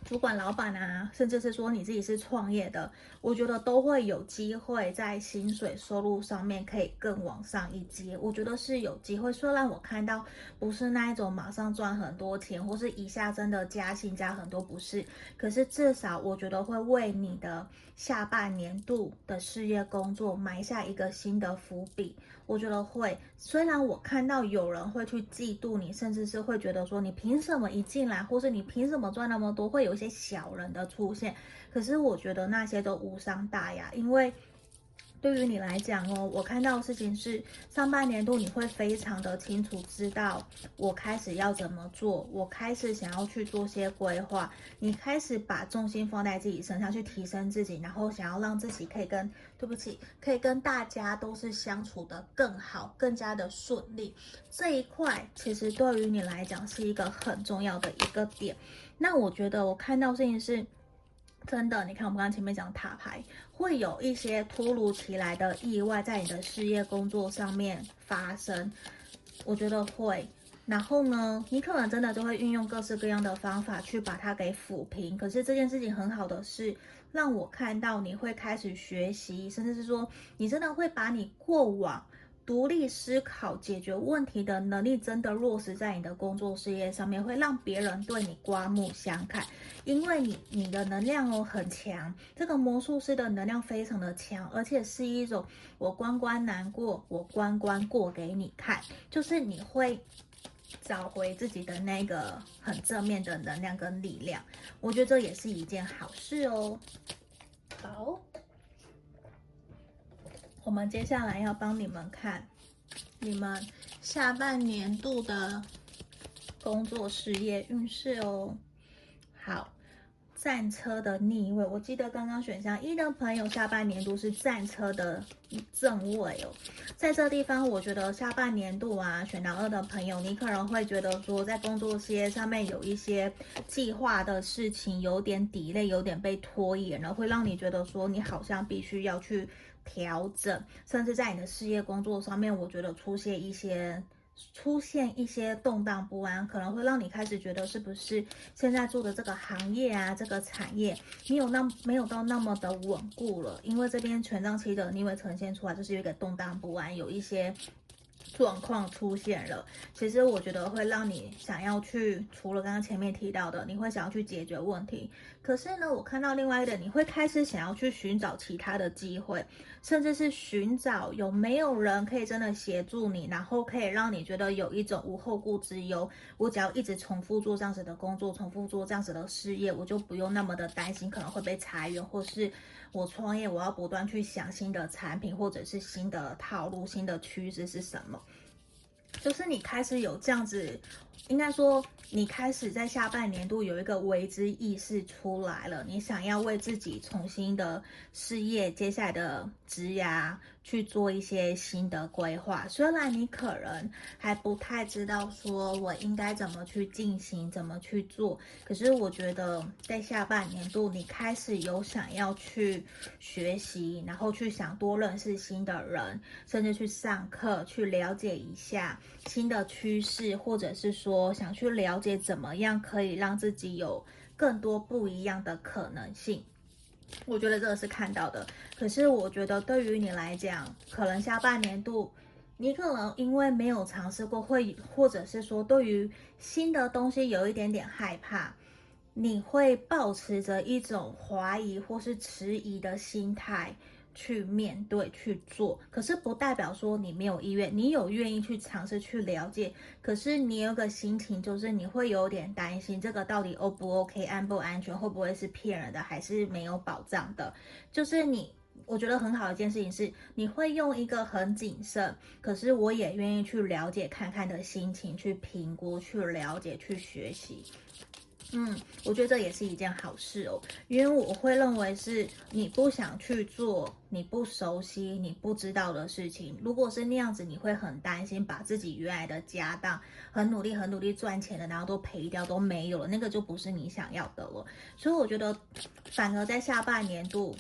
主管、老板啊，甚至是说你自己是创业的，我觉得都会有机会在薪水收入上面可以更往上一阶。我觉得是有机会，虽然我看到不是那一种马上赚很多钱，或是一下真的加薪加很多，不是。可是至少我觉得会为你的下半年度的事业工作埋下一个新的伏笔。我觉得会，虽然我看到有人会去嫉妒你，甚至是会觉得说你凭什么一进来，或是你凭什么赚那么多，会有一些小人的出现。可是我觉得那些都无伤大雅，因为。对于你来讲哦，我看到的事情是上半年度你会非常的清楚知道我开始要怎么做，我开始想要去做些规划，你开始把重心放在自己身上去提升自己，然后想要让自己可以跟，对不起，可以跟大家都是相处得更好，更加的顺利。这一块其实对于你来讲是一个很重要的一个点。那我觉得我看到事情是。真的，你看我们刚刚前面讲塔牌，会有一些突如其来的意外在你的事业工作上面发生，我觉得会。然后呢，你可能真的就会运用各式各样的方法去把它给抚平。可是这件事情很好的是，让我看到你会开始学习，甚至是说你真的会把你过往。独立思考、解决问题的能力真的落实在你的工作事业上面，会让别人对你刮目相看，因为你你的能量哦很强，这个魔术师的能量非常的强，而且是一种我关关难过，我关关过给你看，就是你会找回自己的那个很正面的能量跟力量，我觉得这也是一件好事哦。好。我们接下来要帮你们看你们下半年度的工作事业运势哦。好，战车的逆位，我记得刚刚选项一的朋友下半年度是战车的正位哦。在这地方，我觉得下半年度啊，选到二的朋友，你可能会觉得说，在工作事业上面有一些计划的事情有点抵累有点被拖延了，会让你觉得说，你好像必须要去。调整，甚至在你的事业工作上面，我觉得出现一些出现一些动荡不安，可能会让你开始觉得是不是现在做的这个行业啊，这个产业，你有那没有到那么的稳固了？因为这边权杖七的逆位呈现出来，就是有一个动荡不安，有一些。状况出现了，其实我觉得会让你想要去，除了刚刚前面提到的，你会想要去解决问题。可是呢，我看到另外一点，你会开始想要去寻找其他的机会，甚至是寻找有没有人可以真的协助你，然后可以让你觉得有一种无后顾之忧。我只要一直重复做这样子的工作，重复做这样子的事业，我就不用那么的担心可能会被裁员，或是。我创业，我要不断去想新的产品，或者是新的套路、新的趋势是什么？就是你开始有这样子应该说，你开始在下半年度有一个为之意识出来了，你想要为自己重新的事业，接下来的职涯去做一些新的规划。虽然你可能还不太知道说我应该怎么去进行，怎么去做，可是我觉得在下半年度，你开始有想要去学习，然后去想多认识新的人，甚至去上课，去了解一下新的趋势，或者是说。想去了解怎么样可以让自己有更多不一样的可能性，我觉得这个是看到的。可是我觉得对于你来讲，可能下半年度你可能因为没有尝试过，会或者是说对于新的东西有一点点害怕，你会抱持着一种怀疑或是迟疑的心态。去面对去做，可是不代表说你没有意愿，你有愿意去尝试去了解，可是你有个心情，就是你会有点担心，这个到底 O 不 OK，安不安全，会不会是骗人的，还是没有保障的？就是你，我觉得很好的一件事情是，你会用一个很谨慎，可是我也愿意去了解看看的心情去评估、去了解、去学习。嗯，我觉得这也是一件好事哦，因为我会认为是你不想去做你不熟悉、你不知道的事情。如果是那样子，你会很担心把自己原来的家当很努力、很努力赚钱的，然后都赔掉都没有了，那个就不是你想要的了。所以我觉得，反而在下半年度，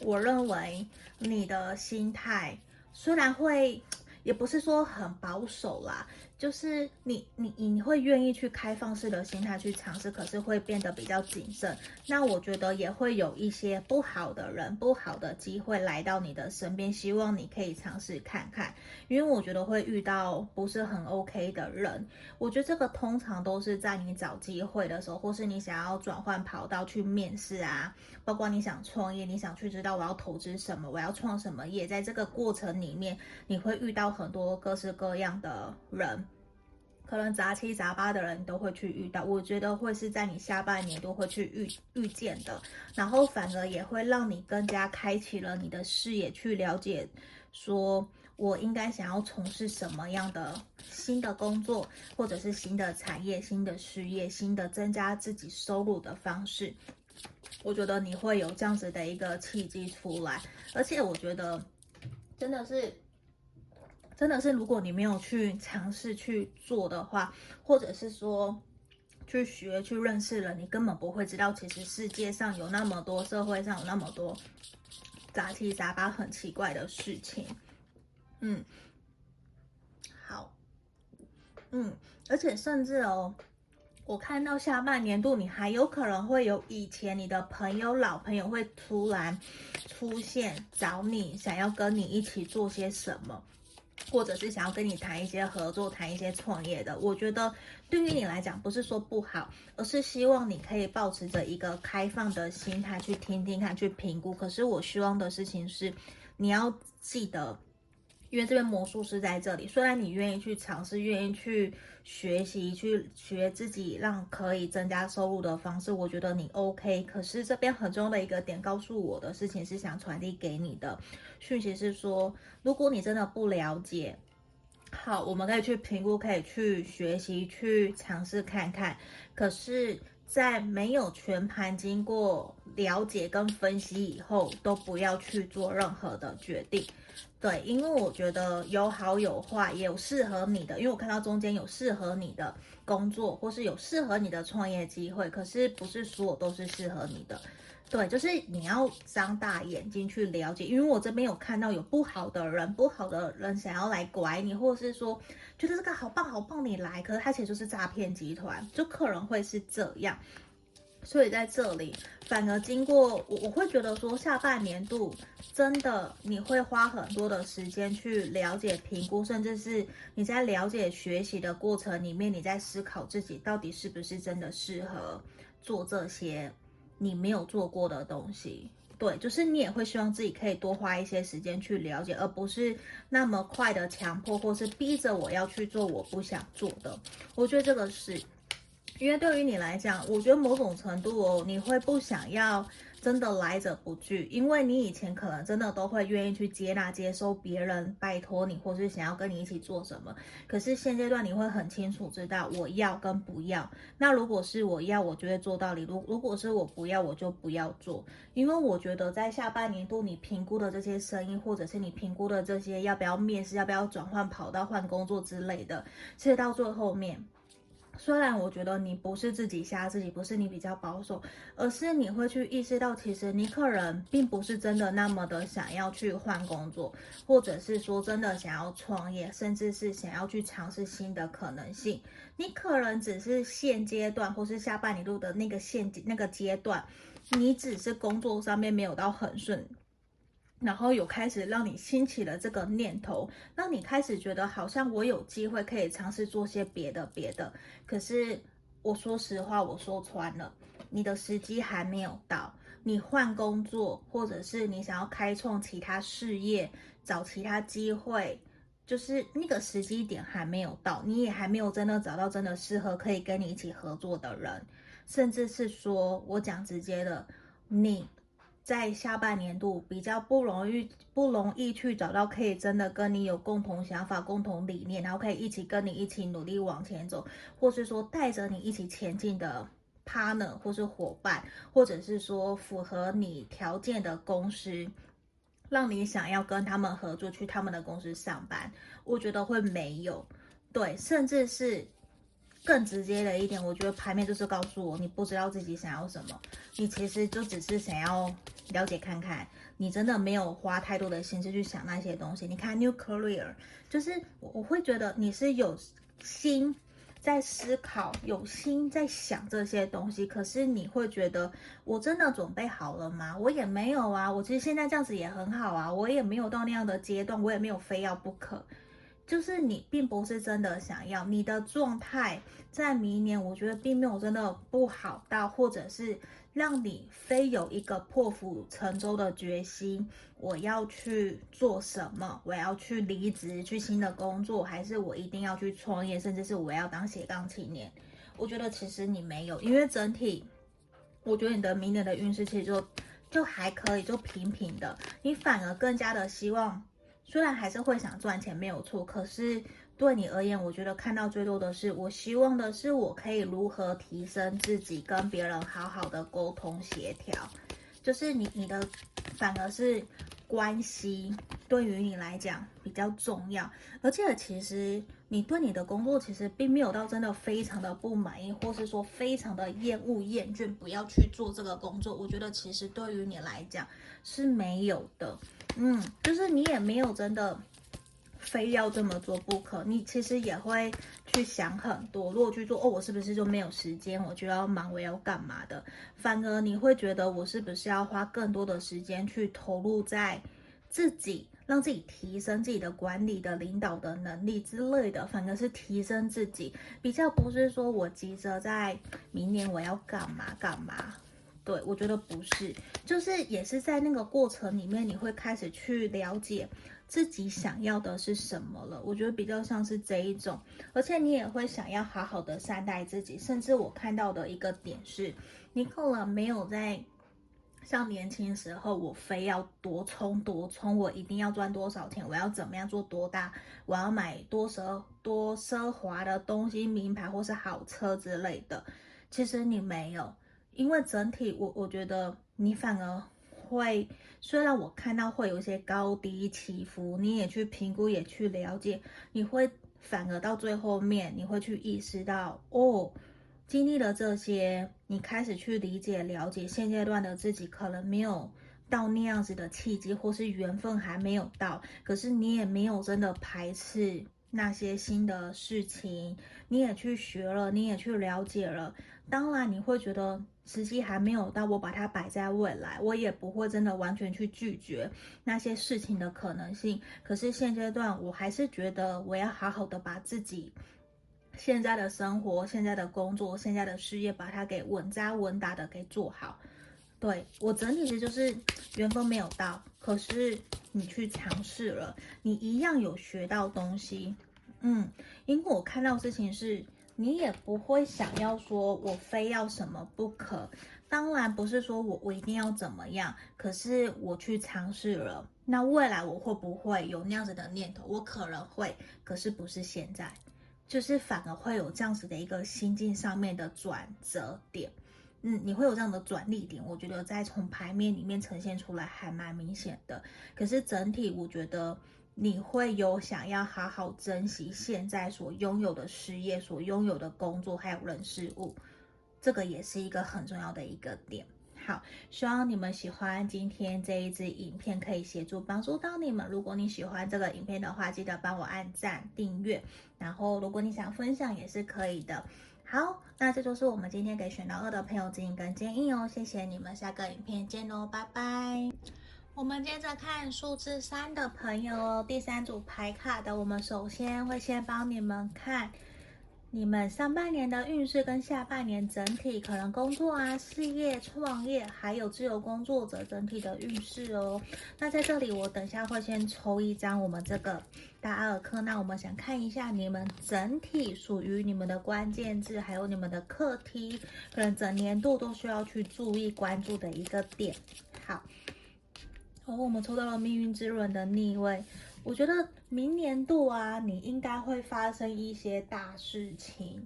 我认为你的心态虽然会，也不是说很保守啦。就是你，你你会愿意去开放式的心态去尝试，可是会变得比较谨慎。那我觉得也会有一些不好的人、不好的机会来到你的身边，希望你可以尝试看看。因为我觉得会遇到不是很 OK 的人。我觉得这个通常都是在你找机会的时候，或是你想要转换跑道去面试啊，包括你想创业，你想去知道我要投资什么，我要创什么业，在这个过程里面，你会遇到很多各式各样的人。可能杂七杂八的人都会去遇到，我觉得会是在你下半年都会去遇遇见的，然后反而也会让你更加开启了你的视野，去了解说我应该想要从事什么样的新的工作，或者是新的产业、新的事业、新的增加自己收入的方式。我觉得你会有这样子的一个契机出来，而且我觉得真的是。真的是，如果你没有去尝试去做的话，或者是说去学、去认识了，你根本不会知道，其实世界上有那么多，社会上有那么多杂七杂八、很奇怪的事情。嗯，好，嗯，而且甚至哦，我看到下半年度，你还有可能会有以前你的朋友、老朋友会突然出现找你，想要跟你一起做些什么。或者是想要跟你谈一些合作、谈一些创业的，我觉得对于你来讲不是说不好，而是希望你可以保持着一个开放的心态去听听看、去评估。可是我希望的事情是，你要记得。因为这边魔术师在这里，虽然你愿意去尝试，愿意去学习，去学自己让可以增加收入的方式，我觉得你 OK。可是这边很重要的一个点，告诉我的事情是想传递给你的讯息是说，如果你真的不了解，好，我们可以去评估，可以去学习，去尝试看看。可是，在没有全盘经过了解跟分析以后，都不要去做任何的决定。对，因为我觉得有好有坏，也有适合你的。因为我看到中间有适合你的工作，或是有适合你的创业机会，可是不是所有都是适合你的。对，就是你要张大眼睛去了解。因为我这边有看到有不好的人，不好的人想要来拐你，或者是说觉得这个好棒好棒，你来，可是他其实就是诈骗集团，就可能会是这样。所以在这里，反而经过我，我会觉得说，下半年度真的你会花很多的时间去了解、评估，甚至是你在了解、学习的过程里面，你在思考自己到底是不是真的适合做这些你没有做过的东西。对，就是你也会希望自己可以多花一些时间去了解，而不是那么快的强迫或是逼着我要去做我不想做的。我觉得这个是。因为对于你来讲，我觉得某种程度哦，你会不想要真的来者不拒，因为你以前可能真的都会愿意去接纳、接受别人拜托你，或是想要跟你一起做什么。可是现阶段你会很清楚知道我要跟不要。那如果是我要，我就会做到底；如如果是我不要，我就不要做。因为我觉得在下半年度你评估的这些生意，或者是你评估的这些要不要面试、要不要转换跑道、换工作之类的，其实到最后面。虽然我觉得你不是自己吓自己，不是你比较保守，而是你会去意识到，其实你可能并不是真的那么的想要去换工作，或者是说真的想要创业，甚至是想要去尝试新的可能性。你可能只是现阶段，或是下半年度的那个现那个阶段，你只是工作上面没有到很顺。然后有开始让你兴起了这个念头，让你开始觉得好像我有机会可以尝试做些别的别的。可是我说实话，我说穿了，你的时机还没有到。你换工作，或者是你想要开创其他事业，找其他机会，就是那个时机点还没有到，你也还没有真的找到真的适合可以跟你一起合作的人，甚至是说我讲直接的，你。在下半年度比较不容易，不容易去找到可以真的跟你有共同想法、共同理念，然后可以一起跟你一起努力往前走，或是说带着你一起前进的 partner 或是伙伴，或者是说符合你条件的公司，让你想要跟他们合作去他们的公司上班，我觉得会没有，对，甚至是。更直接的一点，我觉得牌面就是告诉我，你不知道自己想要什么，你其实就只是想要了解看看，你真的没有花太多的心思去想那些东西。你看 New Career，就是我我会觉得你是有心在思考，有心在想这些东西，可是你会觉得我真的准备好了吗？我也没有啊，我其实现在这样子也很好啊，我也没有到那样的阶段，我也没有非要不可。就是你并不是真的想要，你的状态在明年，我觉得并没有真的不好到，或者是让你非有一个破釜沉舟的决心，我要去做什么，我要去离职去新的工作，还是我一定要去创业，甚至是我要当斜杠青年。我觉得其实你没有，因为整体，我觉得你的明年的运势其实就就还可以，就平平的，你反而更加的希望。虽然还是会想赚钱没有错，可是对你而言，我觉得看到最多的是，我希望的是我可以如何提升自己，跟别人好好的沟通协调，就是你你的反而是关系对于你来讲比较重要，而且其实你对你的工作其实并没有到真的非常的不满意，或是说非常的厌恶厌倦，不要去做这个工作，我觉得其实对于你来讲是没有的。嗯，就是你也没有真的非要这么做不可，你其实也会去想很多。如果去做，哦，我是不是就没有时间？我就要忙，我要干嘛的？反而你会觉得，我是不是要花更多的时间去投入在自己，让自己提升自己的管理的领导的能力之类的？反而是提升自己，比较不是说我急着在明年我要干嘛干嘛。对，我觉得不是，就是也是在那个过程里面，你会开始去了解自己想要的是什么了。我觉得比较像是这一种，而且你也会想要好好的善待自己。甚至我看到的一个点是，你可能没有在像年轻时候，我非要多冲多冲，我一定要赚多少钱，我要怎么样做多大，我要买多奢多奢华的东西，名牌或是好车之类的。其实你没有。因为整体，我我觉得你反而会，虽然我看到会有一些高低起伏，你也去评估，也去了解，你会反而到最后面，你会去意识到，哦，经历了这些，你开始去理解、了解现阶段的自己，可能没有到那样子的契机，或是缘分还没有到，可是你也没有真的排斥那些新的事情，你也去学了，你也去了解了，当然你会觉得。时机还没有到，我把它摆在未来，我也不会真的完全去拒绝那些事情的可能性。可是现阶段，我还是觉得我要好好的把自己现在的生活、现在的工作、现在的事业，把它给稳扎稳打的给做好。对，我整体的就是缘分没有到，可是你去尝试了，你一样有学到东西。嗯，因为我看到事情是。你也不会想要说，我非要什么不可。当然不是说我我一定要怎么样，可是我去尝试了。那未来我会不会有那样子的念头？我可能会，可是不是现在，就是反而会有这样子的一个心境上面的转折点。嗯，你会有这样的转力点，我觉得在从牌面里面呈现出来还蛮明显的。可是整体，我觉得你会有想要好好珍惜现在所拥有的事业、所拥有的工作还有人事物，这个也是一个很重要的一个点。好，希望你们喜欢今天这一支影片，可以协助帮助到你们。如果你喜欢这个影片的话，记得帮我按赞、订阅，然后如果你想分享也是可以的。好，那这就是我们今天给选到二的朋友指引跟建议哦。谢谢你们，下个影片见喽，拜拜。我们接着看数字三的朋友哦，第三组牌卡的，我们首先会先帮你们看。你们上半年的运势跟下半年整体可能工作啊、事业、创业，还有自由工作者整体的运势哦。那在这里，我等一下会先抽一张我们这个大阿尔克。那我们想看一下你们整体属于你们的关键字，还有你们的课题，可能整年度都需要去注意关注的一个点。好，哦，我们抽到了命运之轮的逆位。我觉得明年度啊，你应该会发生一些大事情。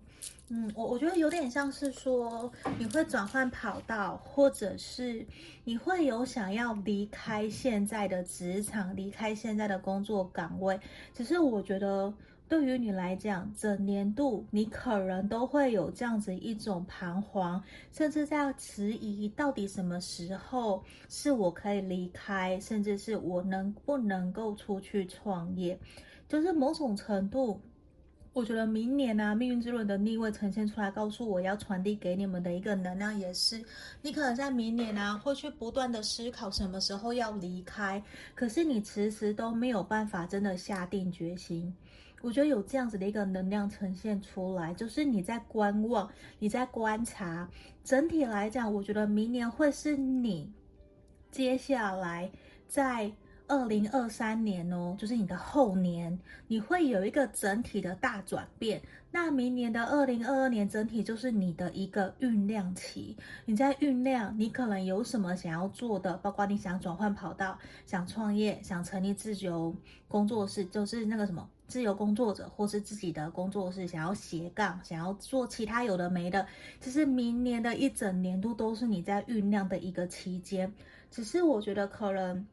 嗯，我我觉得有点像是说，你会转换跑道，或者是你会有想要离开现在的职场，离开现在的工作岗位。只是我觉得。对于你来讲，整年度你可能都会有这样子一种彷徨，甚至在迟疑，到底什么时候是我可以离开，甚至是我能不能够出去创业。就是某种程度，我觉得明年呢、啊，命运之轮的逆位呈现出来，告诉我要传递给你们的一个能量，也是你可能在明年呢、啊，会去不断的思考什么时候要离开，可是你迟迟都没有办法真的下定决心。我觉得有这样子的一个能量呈现出来，就是你在观望，你在观察。整体来讲，我觉得明年会是你接下来在二零二三年哦，就是你的后年，你会有一个整体的大转变。那明年的二零二二年整体就是你的一个酝酿期，你在酝酿，你可能有什么想要做的，包括你想转换跑道、想创业、想成立自由工作室，就是那个什么。自由工作者，或是自己的工作室，想要斜杠，想要做其他有的没的，其实明年的一整年度都是你在酝酿的一个期间。只是我觉得可能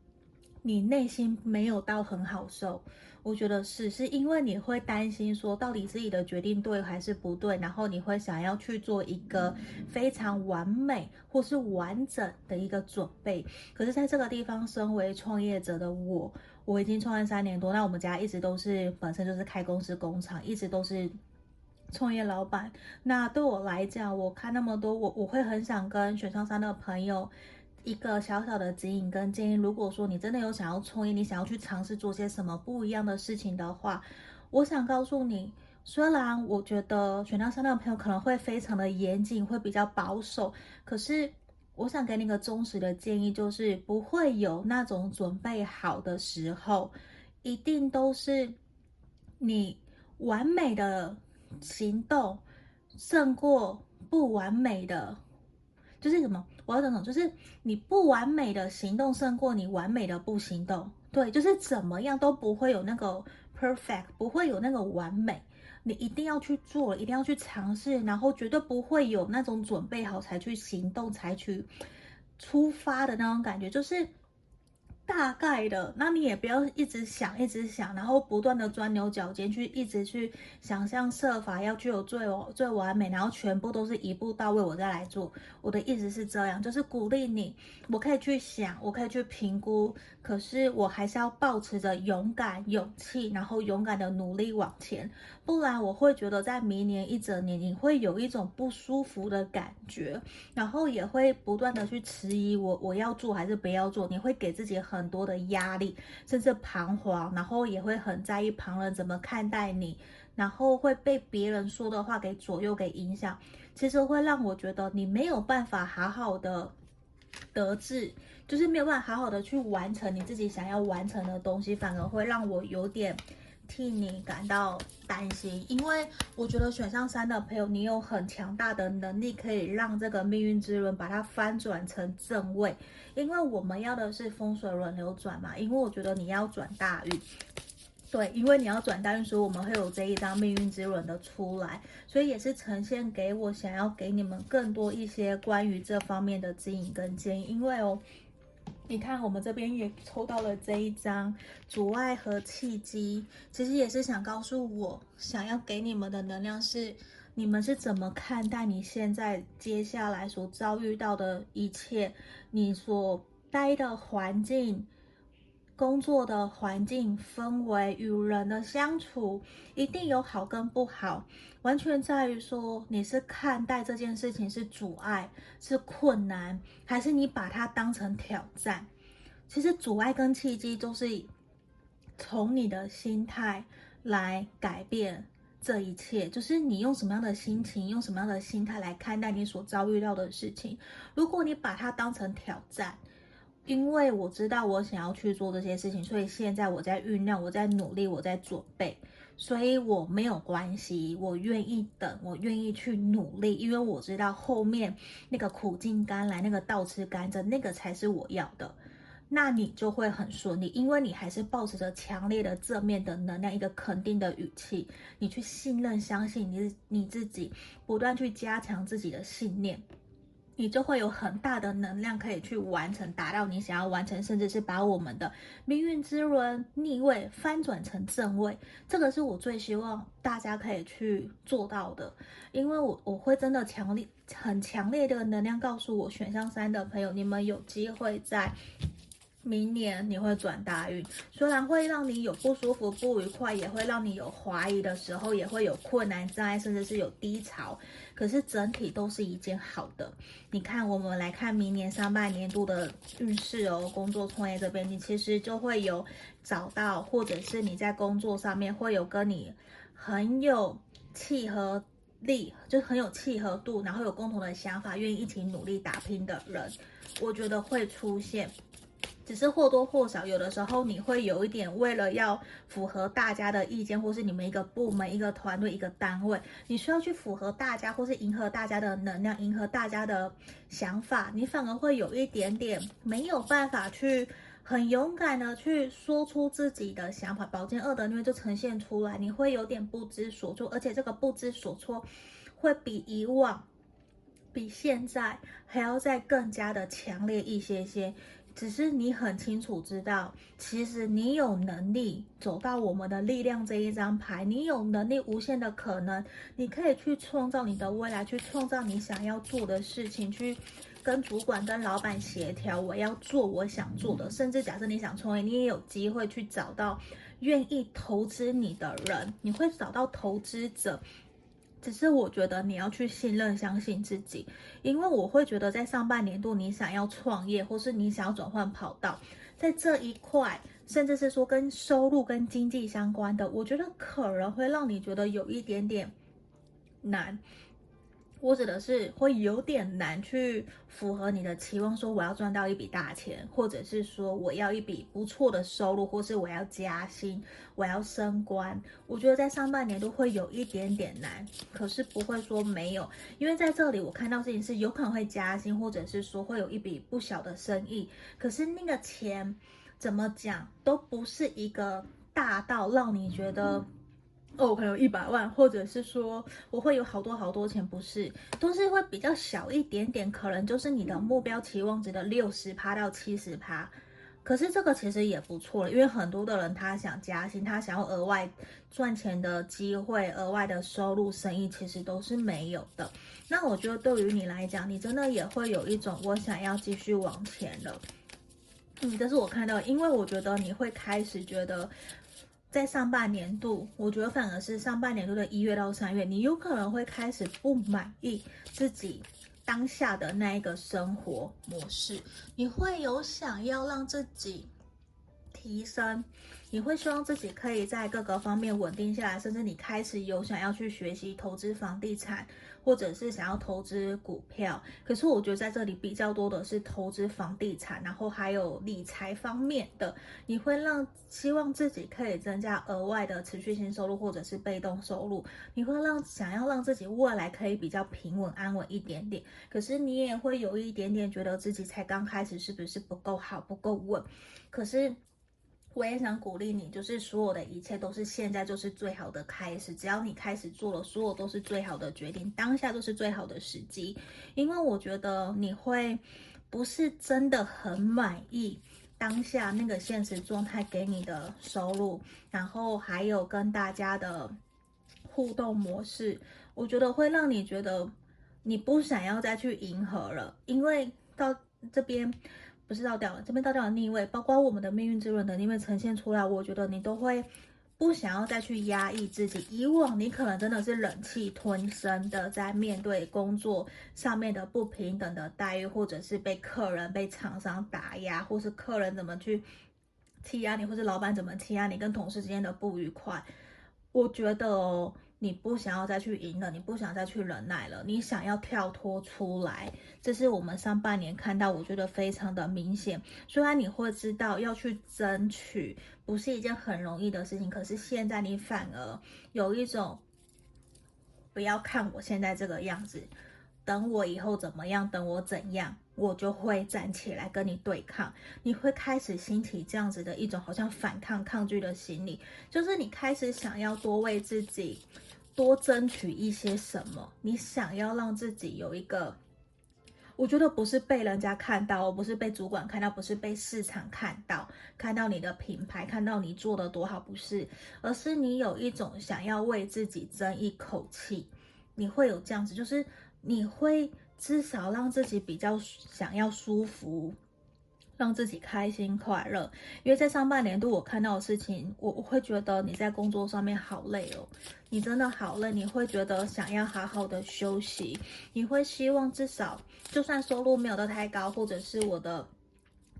你内心没有到很好受，我觉得是，是因为你会担心说到底自己的决定对还是不对，然后你会想要去做一个非常完美或是完整的一个准备。可是在这个地方，身为创业者的我。我已经创业三年多，那我们家一直都是本身就是开公司工厂，一直都是创业老板。那对我来讲，我看那么多，我我会很想跟选上三的朋友一个小小的指引跟建议。如果说你真的有想要创业，你想要去尝试做些什么不一样的事情的话，我想告诉你，虽然我觉得选到三的朋友可能会非常的严谨，会比较保守，可是。我想给你个忠实的建议，就是不会有那种准备好的时候，一定都是你完美的行动胜过不完美的，就是什么？我要讲什么？就是你不完美的行动胜过你完美的不行动。对，就是怎么样都不会有那个 perfect，不会有那个完美。你一定要去做，一定要去尝试，然后绝对不会有那种准备好才去行动、才去出发的那种感觉，就是。大概的，那你也不要一直想，一直想，然后不断的钻牛角尖，去一直去想象设法要具有最最完美，然后全部都是一步到位，我再来做。我的意思是这样，就是鼓励你，我可以去想，我可以去评估，可是我还是要保持着勇敢、勇气，然后勇敢的努力往前，不然我会觉得在明年一整年你会有一种不舒服的感觉，然后也会不断的去迟疑我我要做还是不要做，你会给自己很。很多的压力，甚至彷徨，然后也会很在意旁人怎么看待你，然后会被别人说的话给左右、给影响。其实会让我觉得你没有办法好好的得志，就是没有办法好好的去完成你自己想要完成的东西，反而会让我有点替你感到担心，因为我觉得选上三的朋友，你有很强大的能力，可以让这个命运之轮把它翻转成正位。因为我们要的是风水轮流转嘛，因为我觉得你要转大运，对，因为你要转大运，所以我们会有这一张命运之轮的出来，所以也是呈现给我想要给你们更多一些关于这方面的指引跟建议，因为哦。你看，我们这边也抽到了这一张阻碍和契机，其实也是想告诉我，想要给你们的能量是，你们是怎么看待你现在接下来所遭遇到的一切，你所待的环境。工作的环境氛围与人的相处，一定有好跟不好，完全在于说你是看待这件事情是阻碍、是困难，还是你把它当成挑战。其实阻碍跟契机都是从你的心态来改变这一切，就是你用什么样的心情、用什么样的心态来看待你所遭遇到的事情。如果你把它当成挑战，因为我知道我想要去做这些事情，所以现在我在酝酿，我在努力，我在准备，所以我没有关系，我愿意等，我愿意去努力，因为我知道后面那个苦尽甘来，那个倒吃甘蔗，那个才是我要的。那你就会很顺利，因为你还是抱持着强烈的正面的能量，一个肯定的语气，你去信任、相信你你自己，不断去加强自己的信念。你就会有很大的能量可以去完成，达到你想要完成，甚至是把我们的命运之轮逆位翻转成正位。这个是我最希望大家可以去做到的，因为我我会真的强烈、很强烈的能量告诉我选项三的朋友，你们有机会在。明年你会转大运，虽然会让你有不舒服、不愉快，也会让你有怀疑的时候，也会有困难障碍，甚至是有低潮。可是整体都是一件好的。你看，我们来看明年上半年度的运势哦。工作创业这边，你其实就会有找到，或者是你在工作上面会有跟你很有契合力，就很有契合度，然后有共同的想法，愿意一起努力打拼的人，我觉得会出现。只是或多或少，有的时候你会有一点为了要符合大家的意见，或是你们一个部门、一个团队、一个单位，你需要去符合大家，或是迎合大家的能量，迎合大家的想法，你反而会有一点点没有办法去很勇敢的去说出自己的想法。宝剑二的逆位就呈现出来，你会有点不知所措，而且这个不知所措会比以往、比现在还要再更加的强烈一些些。只是你很清楚知道，其实你有能力走到我们的力量这一张牌，你有能力无限的可能，你可以去创造你的未来，去创造你想要做的事情，去跟主管、跟老板协调，我要做我想做的。甚至假设你想创业，你也有机会去找到愿意投资你的人，你会找到投资者。只是我觉得你要去信任、相信自己，因为我会觉得在上半年度你想要创业，或是你想要转换跑道，在这一块，甚至是说跟收入、跟经济相关的，我觉得可能会让你觉得有一点点难。我指的是会有点难去符合你的期望，说我要赚到一笔大钱，或者是说我要一笔不错的收入，或是我要加薪，我要升官。我觉得在上半年都会有一点点难，可是不会说没有，因为在这里我看到事情是有可能会加薪，或者是说会有一笔不小的生意，可是那个钱怎么讲都不是一个大到让你觉得。哦，我可能有一百万，或者是说我会有好多好多钱，不是，都是会比较小一点点，可能就是你的目标期望值的六十趴到七十趴。可是这个其实也不错了，因为很多的人他想加薪，他想要额外赚钱的机会，额外的收入，生意其实都是没有的。那我觉得对于你来讲，你真的也会有一种我想要继续往前了。嗯，这是我看到，因为我觉得你会开始觉得。在上半年度，我觉得反而是上半年度的一月到三月，你有可能会开始不满意自己当下的那一个生活模式，你会有想要让自己提升，你会希望自己可以在各个方面稳定下来，甚至你开始有想要去学习投资房地产。或者是想要投资股票，可是我觉得在这里比较多的是投资房地产，然后还有理财方面的，你会让希望自己可以增加额外的持续性收入或者是被动收入，你会让想要让自己未来可以比较平稳安稳一点点，可是你也会有一点点觉得自己才刚开始是不是不够好不够稳，可是。我也想鼓励你，就是所有的一切都是现在就是最好的开始。只要你开始做了，所有都是最好的决定，当下就是最好的时机。因为我觉得你会不是真的很满意当下那个现实状态给你的收入，然后还有跟大家的互动模式，我觉得会让你觉得你不想要再去迎合了，因为到这边。不是倒掉了，这边倒掉了逆位，包括我们的命运之轮的逆位呈现出来，我觉得你都会不想要再去压抑自己。以往你可能真的是忍气吞声的在面对工作上面的不平等的待遇，或者是被客人、被厂商打压，或是客人怎么去欺压你，或是老板怎么欺压你，跟同事之间的不愉快。我觉得哦。你不想要再去赢了，你不想再去忍耐了，你想要跳脱出来，这是我们上半年看到，我觉得非常的明显。虽然你会知道要去争取不是一件很容易的事情，可是现在你反而有一种，不要看我现在这个样子，等我以后怎么样，等我怎样，我就会站起来跟你对抗。你会开始兴起这样子的一种好像反抗、抗拒的心理，就是你开始想要多为自己。多争取一些什么？你想要让自己有一个，我觉得不是被人家看到，不是被主管看到，不是被市场看到，看到你的品牌，看到你做得多好，不是，而是你有一种想要为自己争一口气，你会有这样子，就是你会至少让自己比较想要舒服。让自己开心快乐，因为在上半年度我看到的事情，我我会觉得你在工作上面好累哦，你真的好累，你会觉得想要好好的休息，你会希望至少就算收入没有到太高，或者是我的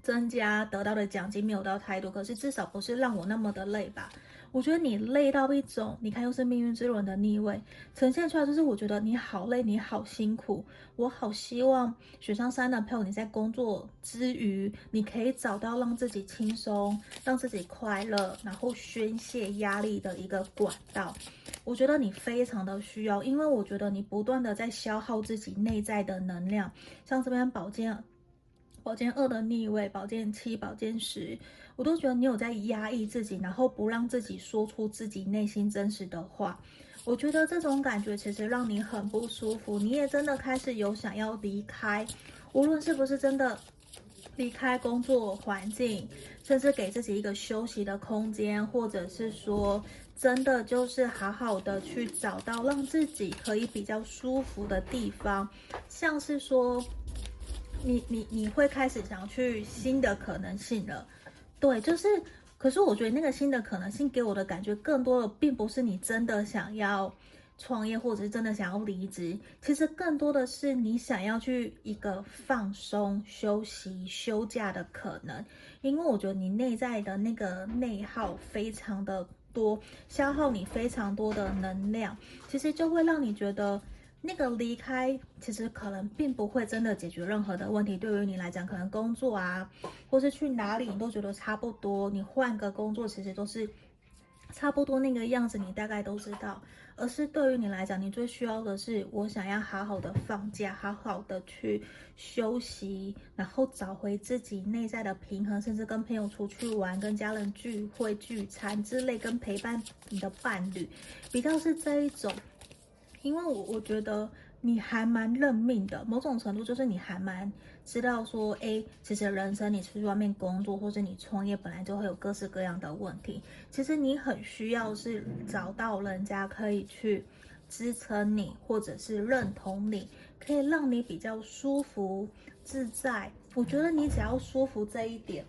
增加得到的奖金没有到太多，可是至少不是让我那么的累吧。我觉得你累到一种，你看又是命运之轮的逆位呈现出来，就是我觉得你好累，你好辛苦，我好希望雪上山的朋友，你在工作之余，你可以找到让自己轻松、让自己快乐，然后宣泄压力的一个管道。我觉得你非常的需要，因为我觉得你不断的在消耗自己内在的能量，像这边宝剑。宝剑二的逆位，宝剑七、宝剑十，我都觉得你有在压抑自己，然后不让自己说出自己内心真实的话。我觉得这种感觉其实让你很不舒服，你也真的开始有想要离开，无论是不是真的离开工作环境，甚至给自己一个休息的空间，或者是说真的就是好好的去找到让自己可以比较舒服的地方，像是说。你你你会开始想去新的可能性了，对，就是，可是我觉得那个新的可能性给我的感觉更多的，并不是你真的想要创业，或者是真的想要离职，其实更多的是你想要去一个放松、休息、休假的可能，因为我觉得你内在的那个内耗非常的多，消耗你非常多的能量，其实就会让你觉得。那个离开其实可能并不会真的解决任何的问题，对于你来讲，可能工作啊，或是去哪里你都觉得差不多。你换个工作，其实都是差不多那个样子，你大概都知道。而是对于你来讲，你最需要的是，我想要好好的放假，好好的去休息，然后找回自己内在的平衡，甚至跟朋友出去玩，跟家人聚会、聚餐之类，跟陪伴你的伴侣，比较是这一种。因为我我觉得你还蛮认命的，某种程度就是你还蛮知道说，哎，其实人生你出去外面工作或者你创业本来就会有各式各样的问题，其实你很需要是找到人家可以去支撑你，或者是认同你，可以让你比较舒服自在。我觉得你只要舒服这一点，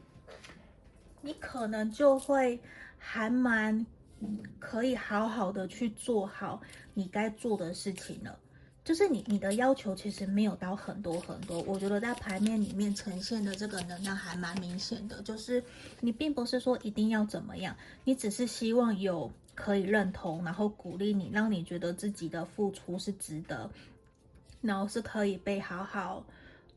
你可能就会还蛮。可以好好的去做好你该做的事情了，就是你你的要求其实没有到很多很多，我觉得在牌面里面呈现的这个能量还蛮明显的，就是你并不是说一定要怎么样，你只是希望有可以认同，然后鼓励你，让你觉得自己的付出是值得，然后是可以被好好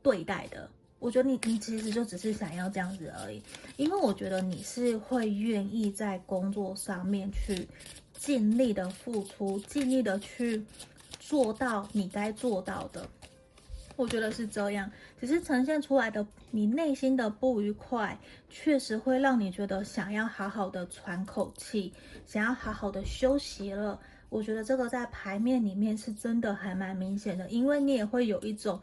对待的。我觉得你你其实就只是想要这样子而已，因为我觉得你是会愿意在工作上面去尽力的付出，尽力的去。做到你该做到的，我觉得是这样。只是呈现出来的你内心的不愉快，确实会让你觉得想要好好的喘口气，想要好好的休息了。我觉得这个在牌面里面是真的还蛮明显的，因为你也会有一种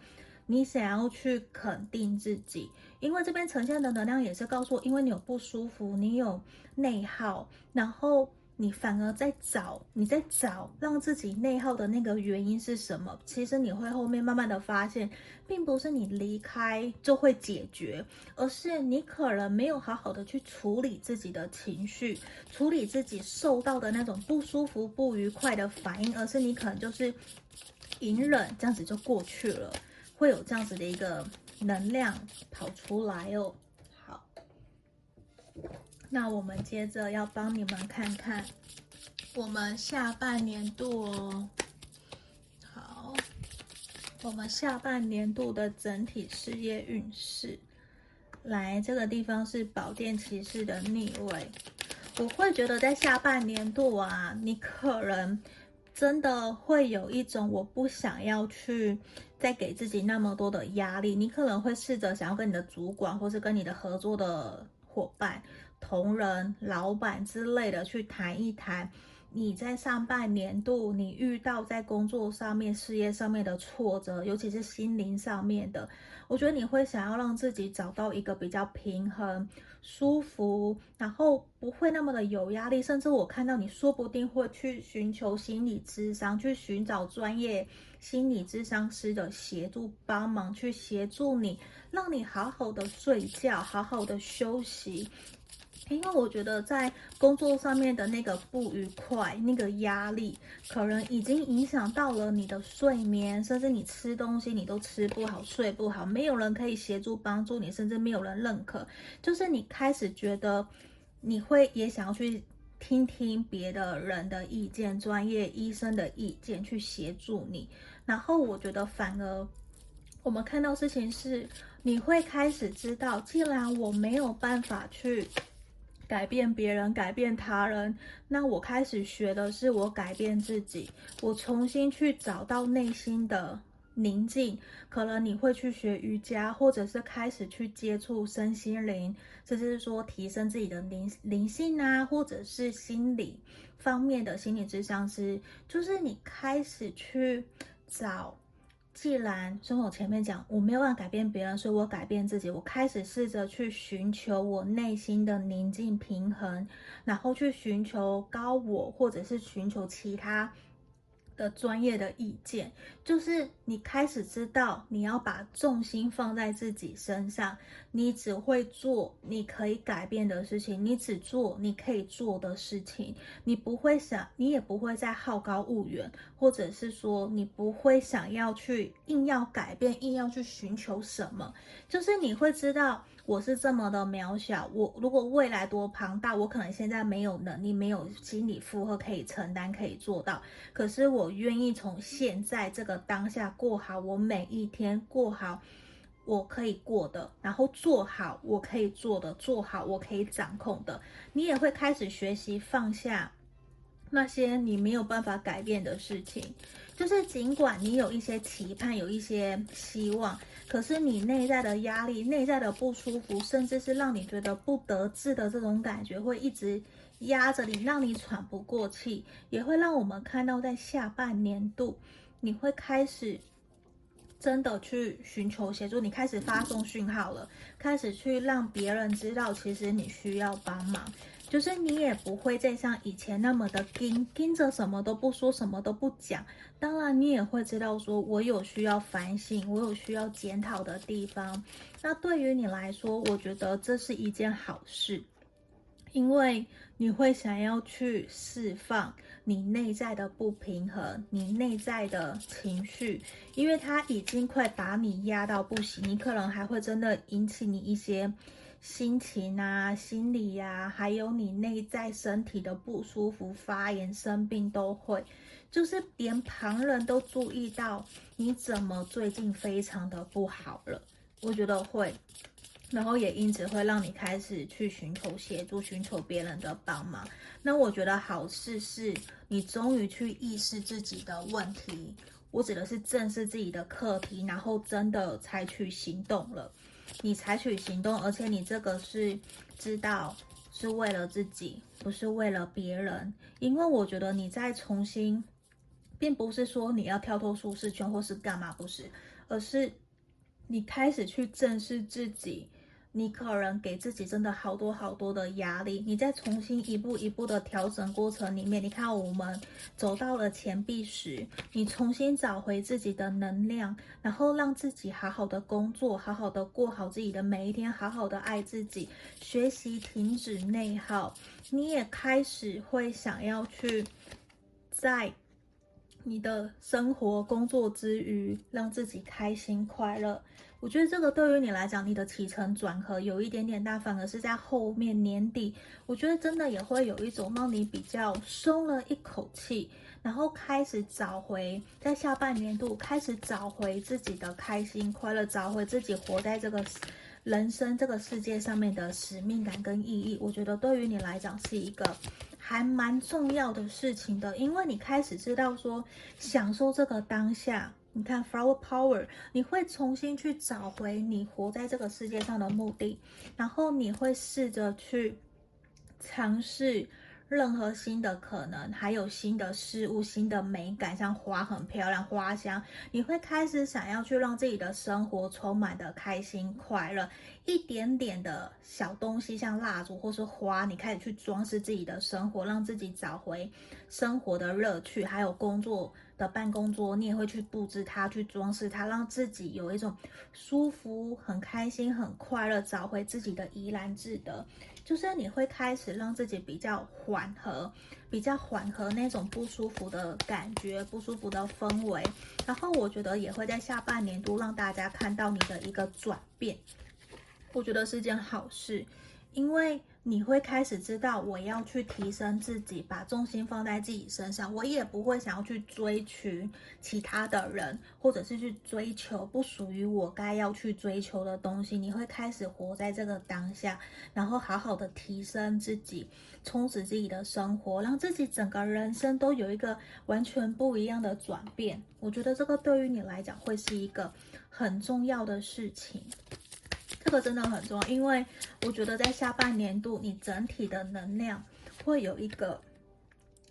你想要去肯定自己，因为这边呈现的能量也是告诉我，因为你有不舒服，你有内耗，然后。你反而在找，你在找让自己内耗的那个原因是什么？其实你会后面慢慢的发现，并不是你离开就会解决，而是你可能没有好好的去处理自己的情绪，处理自己受到的那种不舒服、不愉快的反应，而是你可能就是隐忍，这样子就过去了，会有这样子的一个能量跑出来哦。好那我们接着要帮你们看看我们下半年度哦。好，我们下半年度的整体事业运势。来，这个地方是宝剑骑士的逆位。我会觉得在下半年度啊，你可能真的会有一种我不想要去再给自己那么多的压力。你可能会试着想要跟你的主管，或是跟你的合作的伙伴。同仁、老板之类的去谈一谈，你在上半年度你遇到在工作上面、事业上面的挫折，尤其是心灵上面的，我觉得你会想要让自己找到一个比较平衡、舒服，然后不会那么的有压力，甚至我看到你说不定会去寻求心理咨商，去寻找专业心理咨商师的协助帮忙，去协助你，让你好好的睡觉，好好的休息。因为我觉得在工作上面的那个不愉快、那个压力，可能已经影响到了你的睡眠，甚至你吃东西你都吃不好、睡不好，没有人可以协助帮助你，甚至没有人认可。就是你开始觉得你会也想要去听听别的人的意见、专业医生的意见去协助你。然后我觉得反而我们看到事情是，你会开始知道，既然我没有办法去。改变别人，改变他人。那我开始学的是我改变自己，我重新去找到内心的宁静。可能你会去学瑜伽，或者是开始去接触身心灵，甚至是说提升自己的灵灵性啊，或者是心理方面的心理咨商师，就是你开始去找。既然从我前面讲，我没有办法改变别人，所以我改变自己。我开始试着去寻求我内心的宁静平衡，然后去寻求高我，或者是寻求其他。的专业的意见，就是你开始知道你要把重心放在自己身上，你只会做你可以改变的事情，你只做你可以做的事情，你不会想，你也不会再好高骛远，或者是说你不会想要去硬要改变，硬要去寻求什么，就是你会知道。我是这么的渺小，我如果未来多庞大，我可能现在没有能力，没有心理负荷可以承担，可以做到。可是我愿意从现在这个当下过好我每一天，过好我可以过的，然后做好我可以做的，做好我可以掌控的。你也会开始学习放下那些你没有办法改变的事情，就是尽管你有一些期盼，有一些希望。可是你内在的压力、内在的不舒服，甚至是让你觉得不得志的这种感觉，会一直压着你，让你喘不过气，也会让我们看到在下半年度，你会开始真的去寻求协助，你开始发送讯号了，开始去让别人知道，其实你需要帮忙。就是你也不会再像以前那么的盯盯着，什么都不说，什么都不讲。当然，你也会知道说，我有需要反省，我有需要检讨的地方。那对于你来说，我觉得这是一件好事，因为你会想要去释放你内在的不平衡，你内在的情绪，因为它已经快把你压到不行，你可能还会真的引起你一些心情啊、心理呀、啊，还有你内在身体的不舒服、发炎、生病都会，就是连旁人都注意到你怎么最近非常的不好了，我觉得会。然后也因此会让你开始去寻求协助，寻求别人的帮忙。那我觉得好事是你终于去意识自己的问题，我指的是正视自己的课题，然后真的采取行动了。你采取行动，而且你这个是知道是为了自己，不是为了别人。因为我觉得你在重新，并不是说你要跳脱舒适圈或是干嘛，不是，而是你开始去正视自己。你可能给自己真的好多好多的压力，你在重新一步一步的调整过程里面，你看我们走到了钱币时，你重新找回自己的能量，然后让自己好好的工作，好好的过好自己的每一天，好好的爱自己，学习停止内耗，你也开始会想要去在你的生活工作之余，让自己开心快乐。我觉得这个对于你来讲，你的起承转合有一点点大，反而是在后面年底，我觉得真的也会有一种让你比较松了一口气，然后开始找回在下半年度开始找回自己的开心快乐，找回自己活在这个人生这个世界上面的使命感跟意义。我觉得对于你来讲是一个还蛮重要的事情的，因为你开始知道说享受这个当下。你看，Flower Power，你会重新去找回你活在这个世界上的目的，然后你会试着去尝试任何新的可能，还有新的事物、新的美感，像花很漂亮，花香，你会开始想要去让自己的生活充满的开心快乐，一点点的小东西，像蜡烛或是花，你开始去装饰自己的生活，让自己找回生活的乐趣，还有工作。的办公桌，你也会去布置它，去装饰它，让自己有一种舒服、很开心、很快乐，找回自己的怡然自得。就是你会开始让自己比较缓和，比较缓和那种不舒服的感觉、不舒服的氛围。然后我觉得也会在下半年度让大家看到你的一个转变，我觉得是件好事，因为。你会开始知道，我要去提升自己，把重心放在自己身上。我也不会想要去追寻其他的人，或者是去追求不属于我该要去追求的东西。你会开始活在这个当下，然后好好的提升自己，充实自己的生活，让自己整个人生都有一个完全不一样的转变。我觉得这个对于你来讲会是一个很重要的事情。这个真的很重要，因为我觉得在下半年度，你整体的能量会有一个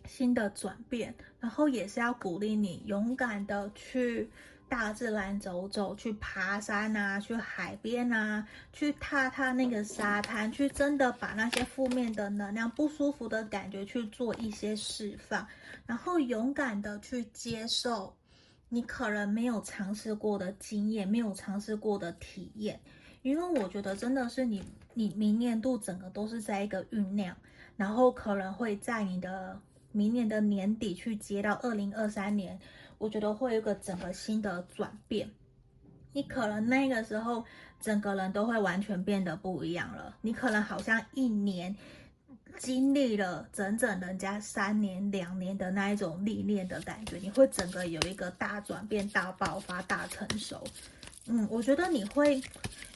新的转变，然后也是要鼓励你勇敢的去大自然走走，去爬山啊，去海边啊，去踏踏那个沙滩，去真的把那些负面的能量、不舒服的感觉去做一些释放，然后勇敢的去接受你可能没有尝试过的经验，没有尝试过的体验。因为我觉得真的是你，你明年度整个都是在一个酝酿，然后可能会在你的明年的年底去接到二零二三年，我觉得会有一个整个新的转变。你可能那个时候整个人都会完全变得不一样了。你可能好像一年经历了整整人家三年、两年的那一种历练的感觉，你会整个有一个大转变、大爆发、大成熟。嗯，我觉得你会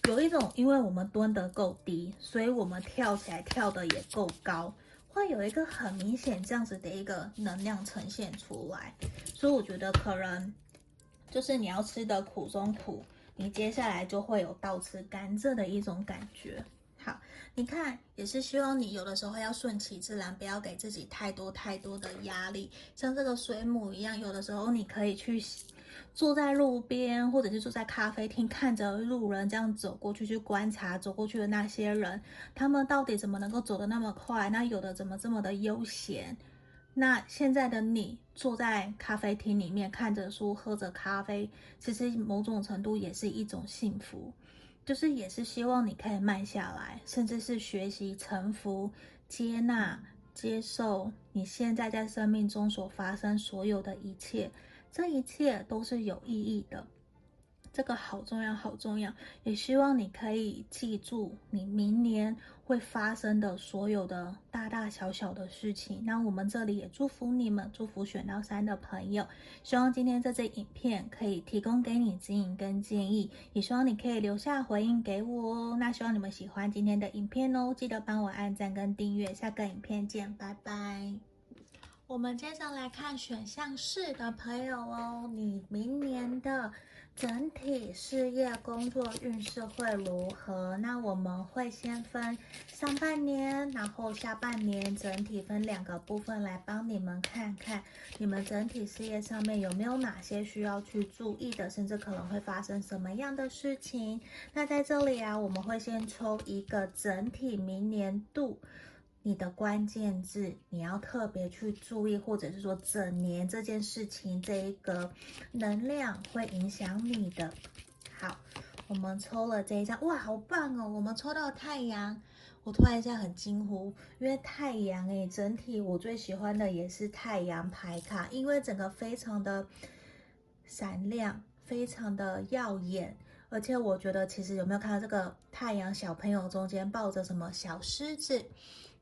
有一种，因为我们蹲得够低，所以我们跳起来跳得也够高，会有一个很明显这样子的一个能量呈现出来。所以我觉得可能就是你要吃的苦中苦，你接下来就会有倒吃甘蔗的一种感觉。好，你看，也是希望你有的时候要顺其自然，不要给自己太多太多的压力。像这个水母一样，有的时候你可以去。坐在路边，或者是坐在咖啡厅，看着路人这样走过去，去观察走过去的那些人，他们到底怎么能够走得那么快？那有的怎么这么的悠闲？那现在的你坐在咖啡厅里面看着书，喝着咖啡，其实某种程度也是一种幸福。就是也是希望你可以慢下来，甚至是学习臣服、接纳、接受你现在在生命中所发生所有的一切，这一切都是有意义的。这个好重要，好重要！也希望你可以记住你明年会发生的所有的大大小小的事情。那我们这里也祝福你们，祝福选到三的朋友。希望今天这支影片可以提供给你指引跟建议，也希望你可以留下回应给我哦。那希望你们喜欢今天的影片哦，记得帮我按赞跟订阅。下个影片见，拜拜。我们接着来看选项四的朋友哦，你明年的。整体事业工作运势会如何？那我们会先分上半年，然后下半年，整体分两个部分来帮你们看看，你们整体事业上面有没有哪些需要去注意的，甚至可能会发生什么样的事情。那在这里啊，我们会先抽一个整体明年度。你的关键字，你要特别去注意，或者是说整年这件事情，这一个能量会影响你的。好，我们抽了这一张，哇，好棒哦！我们抽到太阳，我突然一下很惊呼，因为太阳诶，整体我最喜欢的也是太阳牌卡，因为整个非常的闪亮，非常的耀眼，而且我觉得其实有没有看到这个太阳小朋友中间抱着什么小狮子？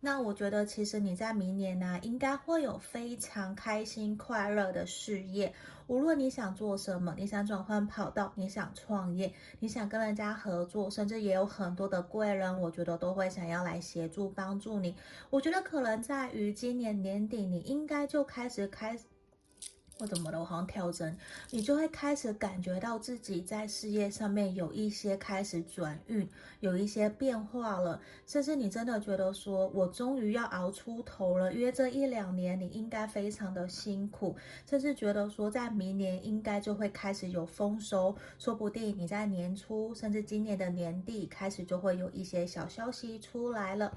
那我觉得，其实你在明年呢、应该会有非常开心、快乐的事业。无论你想做什么，你想转换跑道，你想创业，你想跟人家合作，甚至也有很多的贵人，我觉得都会想要来协助帮助你。我觉得可能在于今年年底，你应该就开始开或怎么的，我好像跳针，你就会开始感觉到自己在事业上面有一些开始转运，有一些变化了，甚至你真的觉得说，我终于要熬出头了，因为这一两年你应该非常的辛苦，甚至觉得说，在明年应该就会开始有丰收，说不定你在年初，甚至今年的年底开始就会有一些小消息出来了，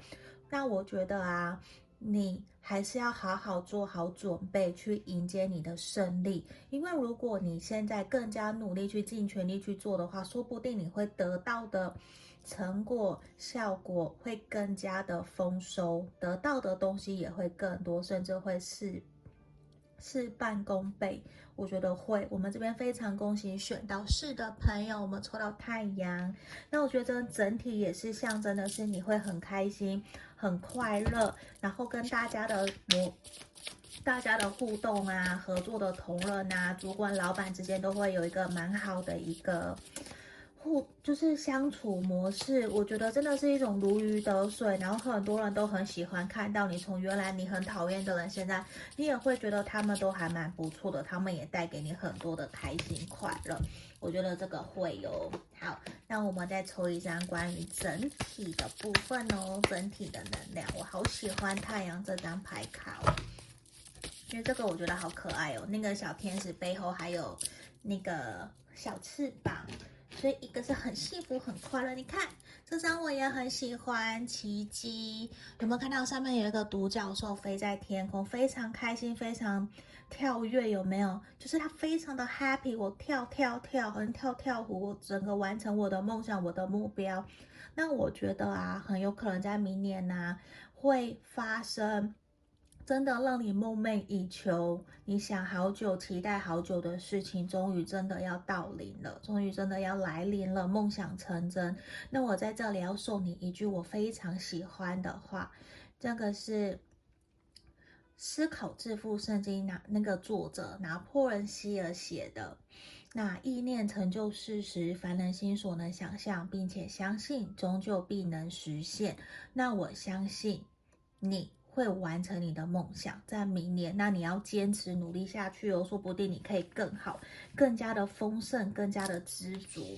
那我觉得啊。你还是要好好做好准备，去迎接你的胜利。因为如果你现在更加努力去尽全力去做的话，说不定你会得到的成果效果会更加的丰收，得到的东西也会更多，甚至会是。事半功倍，我觉得会。我们这边非常恭喜选到四的朋友，我们抽到太阳。那我觉得整体也是象征的是你会很开心、很快乐，然后跟大家的模、大家的互动啊、合作的同仁啊、主管、老板之间都会有一个蛮好的一个。互就是相处模式，我觉得真的是一种如鱼得水，然后很多人都很喜欢看到你从原来你很讨厌的人，现在你也会觉得他们都还蛮不错的，他们也带给你很多的开心快乐。我觉得这个会有。好，那我们再抽一张关于整体的部分哦，整体的能量，我好喜欢太阳这张牌卡哦，因为这个我觉得好可爱哦，那个小天使背后还有那个小翅膀。所以一个是很幸福、很快乐。你看这张我也很喜欢，奇迹有没有看到上面有一个独角兽飞在天空，非常开心、非常跳跃，有没有？就是他非常的 happy，我跳跳跳，好像跳跳虎，我整个完成我的梦想、我的目标。那我觉得啊，很有可能在明年呢、会发生。真的让你梦寐以求，你想好久、期待好久的事情，终于真的要到临了，终于真的要来临了，梦想成真。那我在这里要送你一句我非常喜欢的话，这个是《思考致富圣经》拿那个作者拿破仑希尔写的。那意念成就事实，凡人心所能想象，并且相信，终究必能实现。那我相信你。会完成你的梦想，在明年，那你要坚持努力下去哦，说不定你可以更好，更加的丰盛，更加的知足。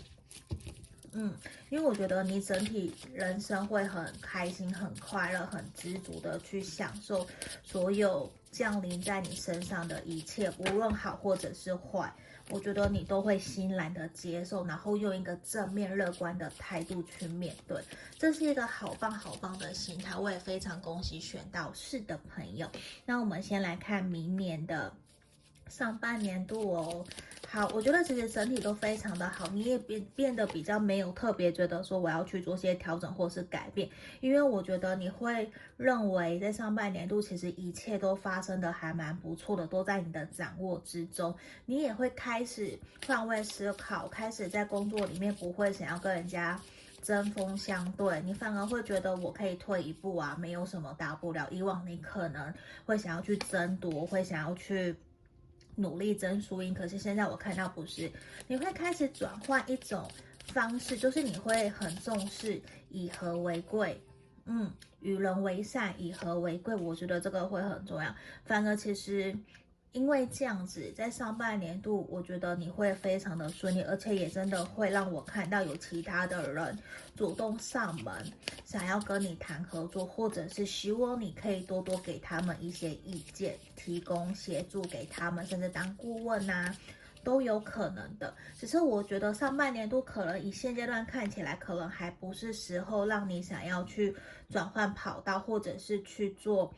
嗯，因为我觉得你整体人生会很开心、很快乐、很知足的去享受所有降临在你身上的一切，无论好或者是坏。我觉得你都会欣然的接受，然后用一个正面乐观的态度去面对，这是一个好棒好棒的心态。我也非常恭喜选到是的朋友。那我们先来看明年的上半年度哦。好，我觉得其实整体都非常的好，你也变变得比较没有特别觉得说我要去做些调整或是改变，因为我觉得你会认为在上半年度其实一切都发生的还蛮不错的，都在你的掌握之中，你也会开始换位思考，开始在工作里面不会想要跟人家针锋相对，你反而会觉得我可以退一步啊，没有什么大不了。以往你可能会想要去争夺，会想要去。努力争输赢，可是现在我看到不是，你会开始转换一种方式，就是你会很重视以和为贵，嗯，与人为善，以和为贵，我觉得这个会很重要。反而其实。因为这样子，在上半年度，我觉得你会非常的顺利，而且也真的会让我看到有其他的人主动上门，想要跟你谈合作，或者是希望你可以多多给他们一些意见，提供协助给他们，甚至当顾问呐、都有可能的。只是我觉得上半年度可能以现阶段看起来，可能还不是时候让你想要去转换跑道，或者是去做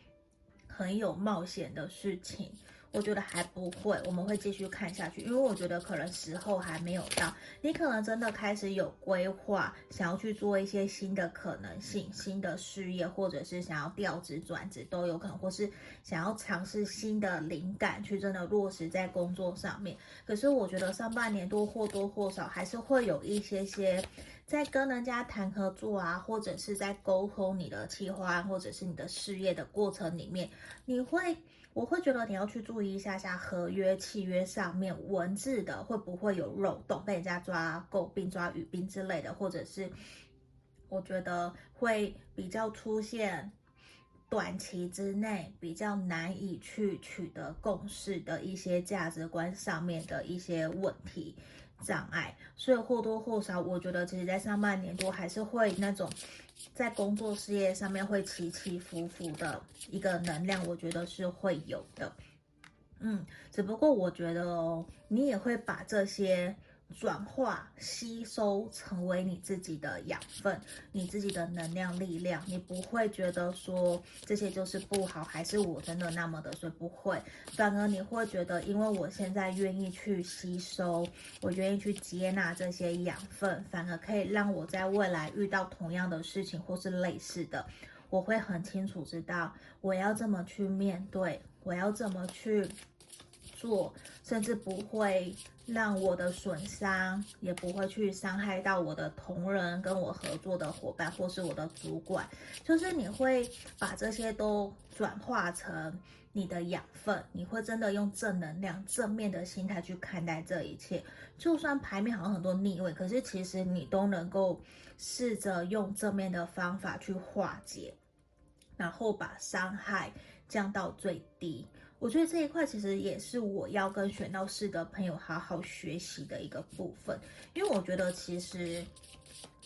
很有冒险的事情。我觉得还不会，我们会继续看下去，因为我觉得可能时候还没有到，你可能真的开始有规划，想要去做一些新的可能性、新的事业，或者是想要调职转职都有可能，或是想要尝试新的灵感，去真的落实在工作上面。可是我觉得上半年多或多或少还是会有一些些在跟人家谈合作啊，或者是在沟通你的计划，或者是你的事业的过程里面，你会。我会觉得你要去注意一下下合约契约上面文字的会不会有漏洞，被人家抓诟病、抓语病之类的，或者是我觉得会比较出现短期之内比较难以去取得共识的一些价值观上面的一些问题。障碍，所以或多或少，我觉得其实，在上半年度还是会那种在工作事业上面会起起伏伏的一个能量，我觉得是会有的。嗯，只不过我觉得哦，你也会把这些。转化、吸收，成为你自己的养分，你自己的能量、力量，你不会觉得说这些就是不好，还是我真的那么的，所以不会，反而你会觉得，因为我现在愿意去吸收，我愿意去接纳这些养分，反而可以让我在未来遇到同样的事情或是类似的，我会很清楚知道我要这么去面对，我要怎么去。做，甚至不会让我的损伤，也不会去伤害到我的同仁、跟我合作的伙伴或是我的主管。就是你会把这些都转化成你的养分，你会真的用正能量、正面的心态去看待这一切。就算牌面好像很多逆位，可是其实你都能够试着用正面的方法去化解，然后把伤害降到最低。我觉得这一块其实也是我要跟选到四的朋友好好学习的一个部分，因为我觉得其实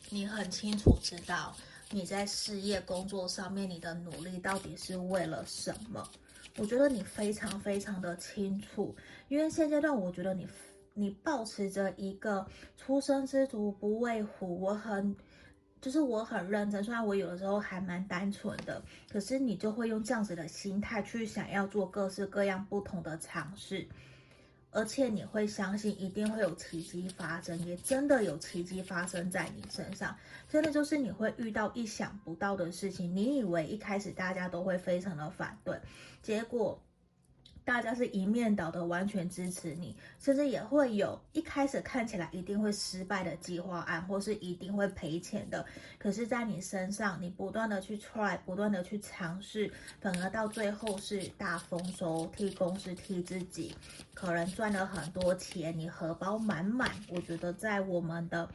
你很清楚知道你在事业工作上面你的努力到底是为了什么。我觉得你非常非常的清楚，因为现阶段我觉得你你抱持着一个初生之犊不畏虎，我很。就是我很认真，虽然我有的时候还蛮单纯的，可是你就会用这样子的心态去想要做各式各样不同的尝试，而且你会相信一定会有奇迹发生，也真的有奇迹发生在你身上，真的就是你会遇到意想不到的事情，你以为一开始大家都会非常的反对，结果。大家是一面倒的，完全支持你，甚至也会有一开始看起来一定会失败的计划案，或是一定会赔钱的。可是，在你身上，你不断的去 try，不断的去尝试，反而到最后是大丰收，替公司替自己，可能赚了很多钱，你荷包满满。我觉得在我们的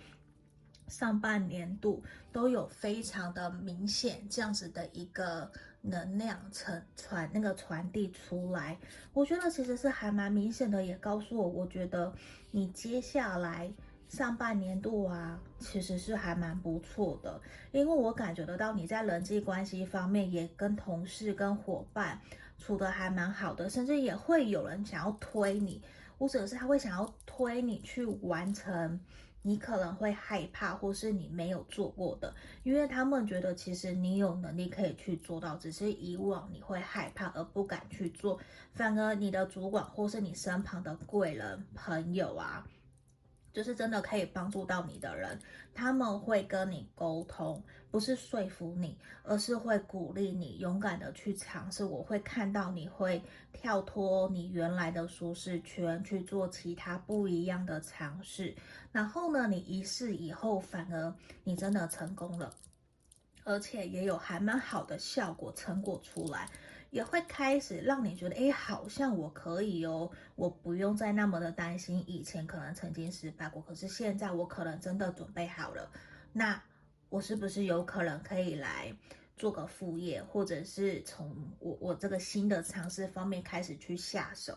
上半年度都有非常的明显这样子的一个。能量传传那个传递出来，我觉得其实是还蛮明显的，也告诉我，我觉得你接下来上半年度啊，其实是还蛮不错的，因为我感觉得到你在人际关系方面也跟同事跟伙伴处得还蛮好的，甚至也会有人想要推你，或者是他会想要推你去完成你可能会害怕，或是你没有做过的，因为他们觉得其实你有能力可以去做到，只是以往你会害怕而不敢去做，反而你的主管或是你身旁的贵人朋友啊。就是真的可以帮助到你的人，他们会跟你沟通，不是说服你，而是会鼓励你勇敢的去尝试。我会看到你会跳脱你原来的舒适圈，去做其他不一样的尝试。然后呢，你一试以后，反而你真的成功了，而且也有还蛮好的效果成果出来。也会开始让你觉得，哎，好像我可以哦，我不用再那么的担心以前可能曾经失败过，可是现在我可能真的准备好了，那我是不是有可能可以来做个副业，或者是从我我这个新的尝试方面开始去下手，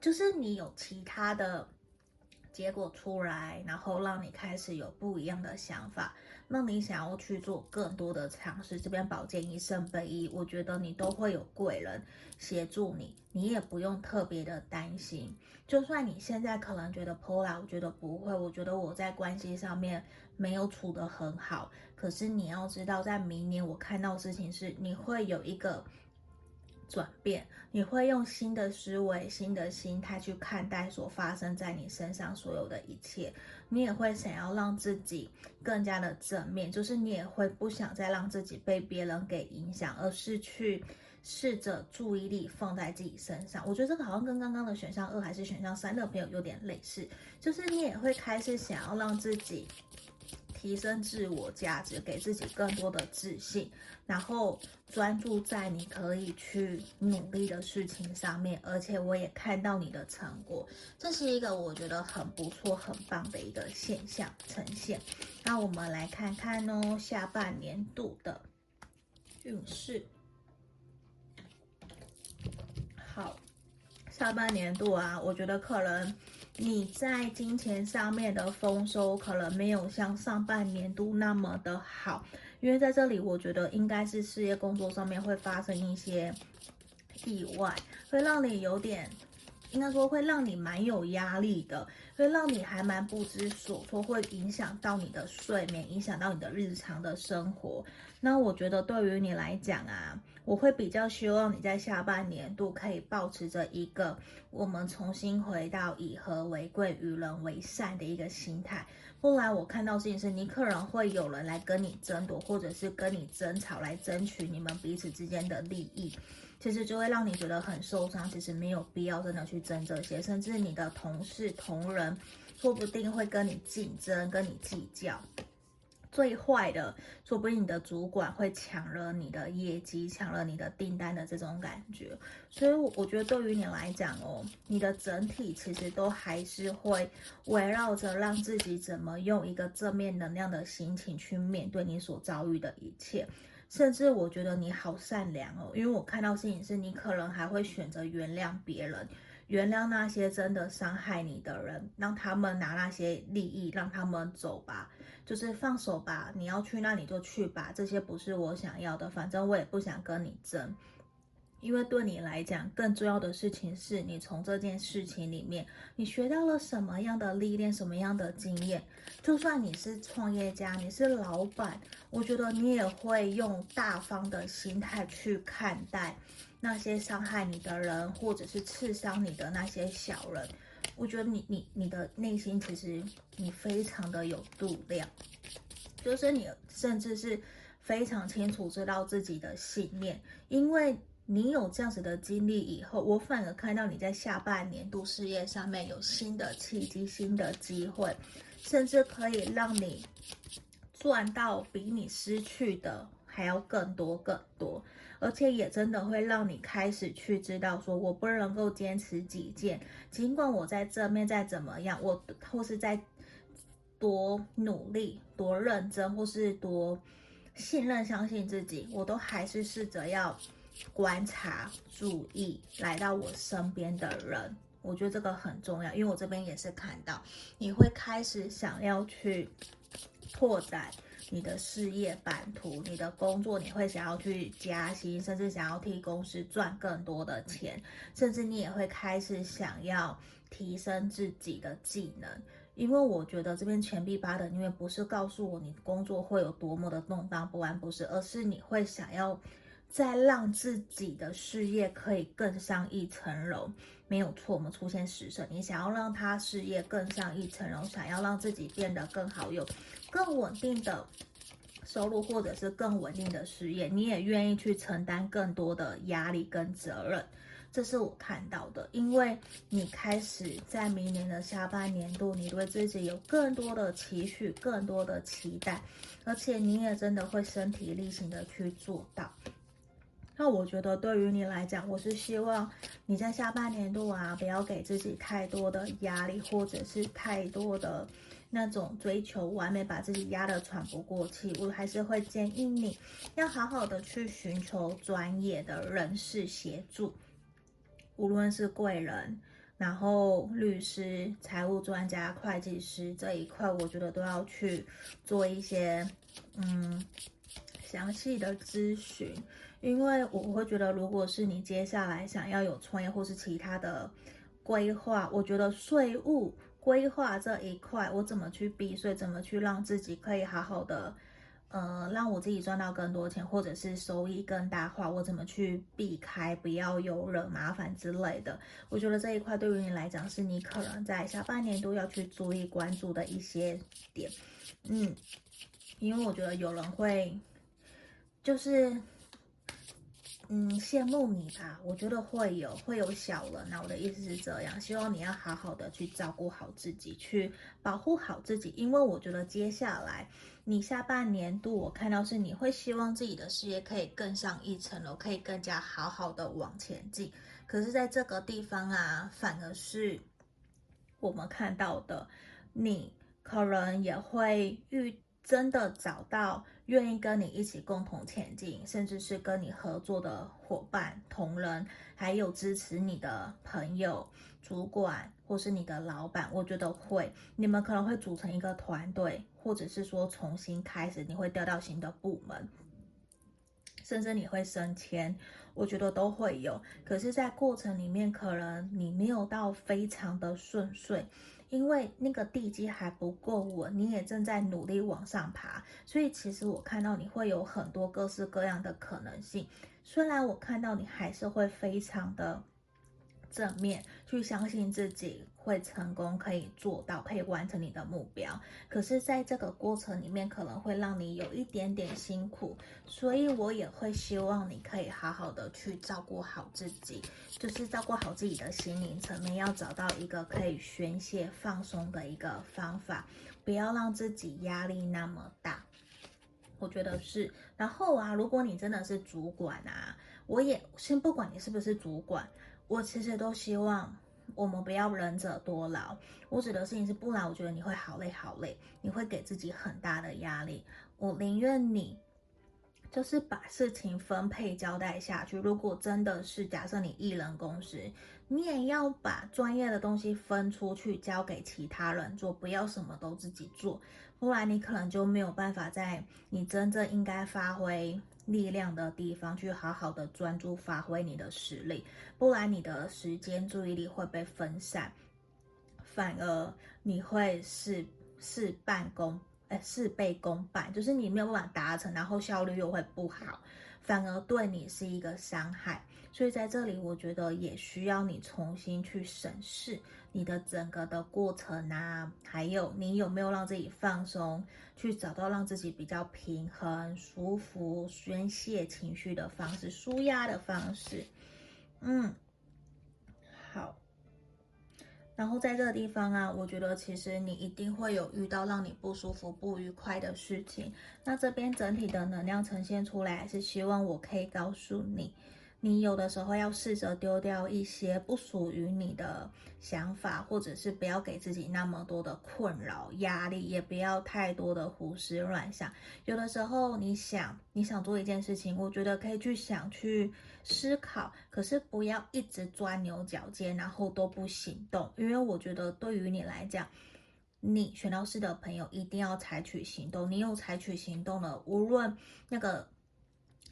就是你有其他的结果出来，然后让你开始有不一样的想法。那你想要去做更多的尝试，这边保健医圣杯一，我觉得你都会有贵人协助你，你也不用特别的担心。就算你现在可能觉得 Pola，我觉得不会，我觉得我在关系上面没有处得很好。可是你要知道，在明年我看到事情是你会有一个转变，你会用新的思维、新的心态去看待所发生在你身上所有的一切。你也会想要让自己更加的正面，就是你也会不想再让自己被别人给影响，而是去试着注意力放在自己身上。我觉得这个好像跟刚刚的选项二还是选项三的朋友有点类似，就是你也会开始想要让自己。提升自我价值，给自己更多的自信，然后专注在你可以去努力的事情上面。而且我也看到你的成果，这是一个我觉得很不错、很棒的一个现象呈现。那我们来看看哦，下半年度的运势。好，下半年度啊，我觉得可能。你在金钱上面的丰收可能没有像上半年度那么的好，因为在这里我觉得应该是事业工作上面会发生一些意外，会让你有点，应该说会让你蛮有压力的，会让你还蛮不知所措，会影响到你的睡眠，影响到你的日常的生活。那我觉得对于你来讲啊。我会比较希望你在下半年度可以保持着一个我们重新回到以和为贵、与人为善的一个心态。后来我看到事情是，你可能会有人来跟你争夺，或者是跟你争吵，来争取你们彼此之间的利益，其实就会让你觉得很受伤。其实没有必要真的去争这些，甚至你的同事、同仁，说不定会跟你竞争、跟你计较。最坏的，说不定你的主管会抢了你的业绩，抢了你的订单的这种感觉。所以，我觉得对于你来讲哦，你的整体其实都还是会围绕着让自己怎么用一个正面能量的心情去面对你所遭遇的一切。甚至我觉得你好善良哦，因为我看到事情是你可能还会选择原谅别人。原谅那些真的伤害你的人，让他们拿那些利益，让他们走吧，就是放手吧。你要去那你就去吧，这些不是我想要的，反正我也不想跟你争。因为对你来讲，更重要的事情是你从这件事情里面，你学到了什么样的历练，什么样的经验。就算你是创业家，你是老板，我觉得你也会用大方的心态去看待。那些伤害你的人，或者是刺伤你的那些小人，我觉得你你你的内心其实你非常的有度量，就是你甚至是非常清楚知道自己的信念，因为你有这样子的经历以后，我反而看到你在下半年度事业上面有新的契机、新的机会，甚至可以让你赚到比你失去的还要更多更多。而且也真的会让你开始去知道，说我不能够坚持己见，尽管我在这面再怎么样，我或是在多努力、多认真，或是多信任、相信自己，我都还是试着要观察、注意来到我身边的人。我觉得这个很重要，因为我这边也是看到你会开始想要去拓展。你的事业版图，你的工作，你会想要去加薪，甚至想要替公司赚更多的钱，甚至你也会开始想要提升自己的技能，因为我觉得这边钱币八的，因为不是告诉我你工作会有多么的动荡不安，不是，而是你会想要再让自己的事业可以更上一层楼。没有错，我们出现食神，你想要让他事业更上一层楼，想要让自己变得更好，有更稳定的收入，或者是更稳定的事业，你也愿意去承担更多的压力跟责任。这是我看到的，因为你开始在明年的下半年度，你对自己有更多的期许，更多的期待，而且你也真的会身体力行的去做到。那我觉得对于你来讲，我是希望你在下半年度啊，不要给自己太多的压力，或者是太多的那种追求完美，把自己压得喘不过气。我还是会建议你要好好的去寻求专业的人士协助。无论是贵人，然后律师、财务专家、会计师这一块，我觉得都要去做一些嗯详细的咨询，因为我会觉得，如果是你接下来想要有创业或是其他的规划，我觉得税务规划这一块，我怎么去避税，怎么去让自己可以好好的。呃，让我自己赚到更多钱，或者是收益更大化，我怎么去避开，不要有惹麻烦之类的？我觉得这一块对于你来讲，是你可能在下半年都要去注意关注的一些点。嗯，因为我觉得有人会，就是。嗯，羡慕你吧，我觉得会有会有小人。那我的意思是这样，希望你要好好的去照顾好自己，去保护好自己。因为我觉得接下来你下半年度，我看到是你会希望自己的事业可以更上一层楼，可以更加好好的往前进。可是，在这个地方啊，反而是我们看到的，你可能也会遇。真的找到愿意跟你一起共同前进，甚至是跟你合作的伙伴、同仁，还有支持你的朋友、主管或是你的老板，我觉得会，你们可能会组成一个团队，或者是说重新开始，你会调到新的部门，甚至你会升迁，我觉得都会有。可是，在过程里面，可能你没有到非常的顺遂。因为那个地基还不够稳，你也正在努力往上爬，所以其实我看到你会有很多各式各样的可能性。虽然我看到你还是会非常的。正面去相信自己会成功，可以做到，可以完成你的目标。可是，在这个过程里面，可能会让你有一点点辛苦，所以我也会希望你可以好好的去照顾好自己，就是照顾好自己的心灵层面，要找到一个可以宣泄、放松的一个方法，不要让自己压力那么大。我觉得是。然后啊，如果你真的是主管啊，我也先不管你是不是主管。我其实都希望我们不要忍者多劳。我指的事情是，不然我觉得你会好累好累，你会给自己很大的压力。我宁愿你就是把事情分配交代下去。如果真的是假设你一人公司，你也要把专业的东西分出去交给其他人做，不要什么都自己做，不然你可能就没有办法在你真正应该发挥。力量的地方去好好的专注发挥你的实力，不然你的时间注意力会被分散，反而你会事事半功，哎，事倍功半，就是你没有办法达成，然后效率又会不好，反而对你是一个伤害。所以在这里，我觉得也需要你重新去审视。你的整个的过程啊，还有你有没有让自己放松，去找到让自己比较平衡、舒服、宣泄情绪的方式、舒压的方式。嗯，好。然后在这个地方啊，我觉得其实你一定会有遇到让你不舒服、不愉快的事情。那这边整体的能量呈现出来，是希望我可以告诉你。你有的时候要试着丢掉一些不属于你的想法，或者是不要给自己那么多的困扰、压力，也不要太多的胡思乱想。有的时候你想你想做一件事情，我觉得可以去想、去思考，可是不要一直钻牛角尖，然后都不行动。因为我觉得对于你来讲，你选到四的朋友一定要采取行动。你有采取行动了，无论那个。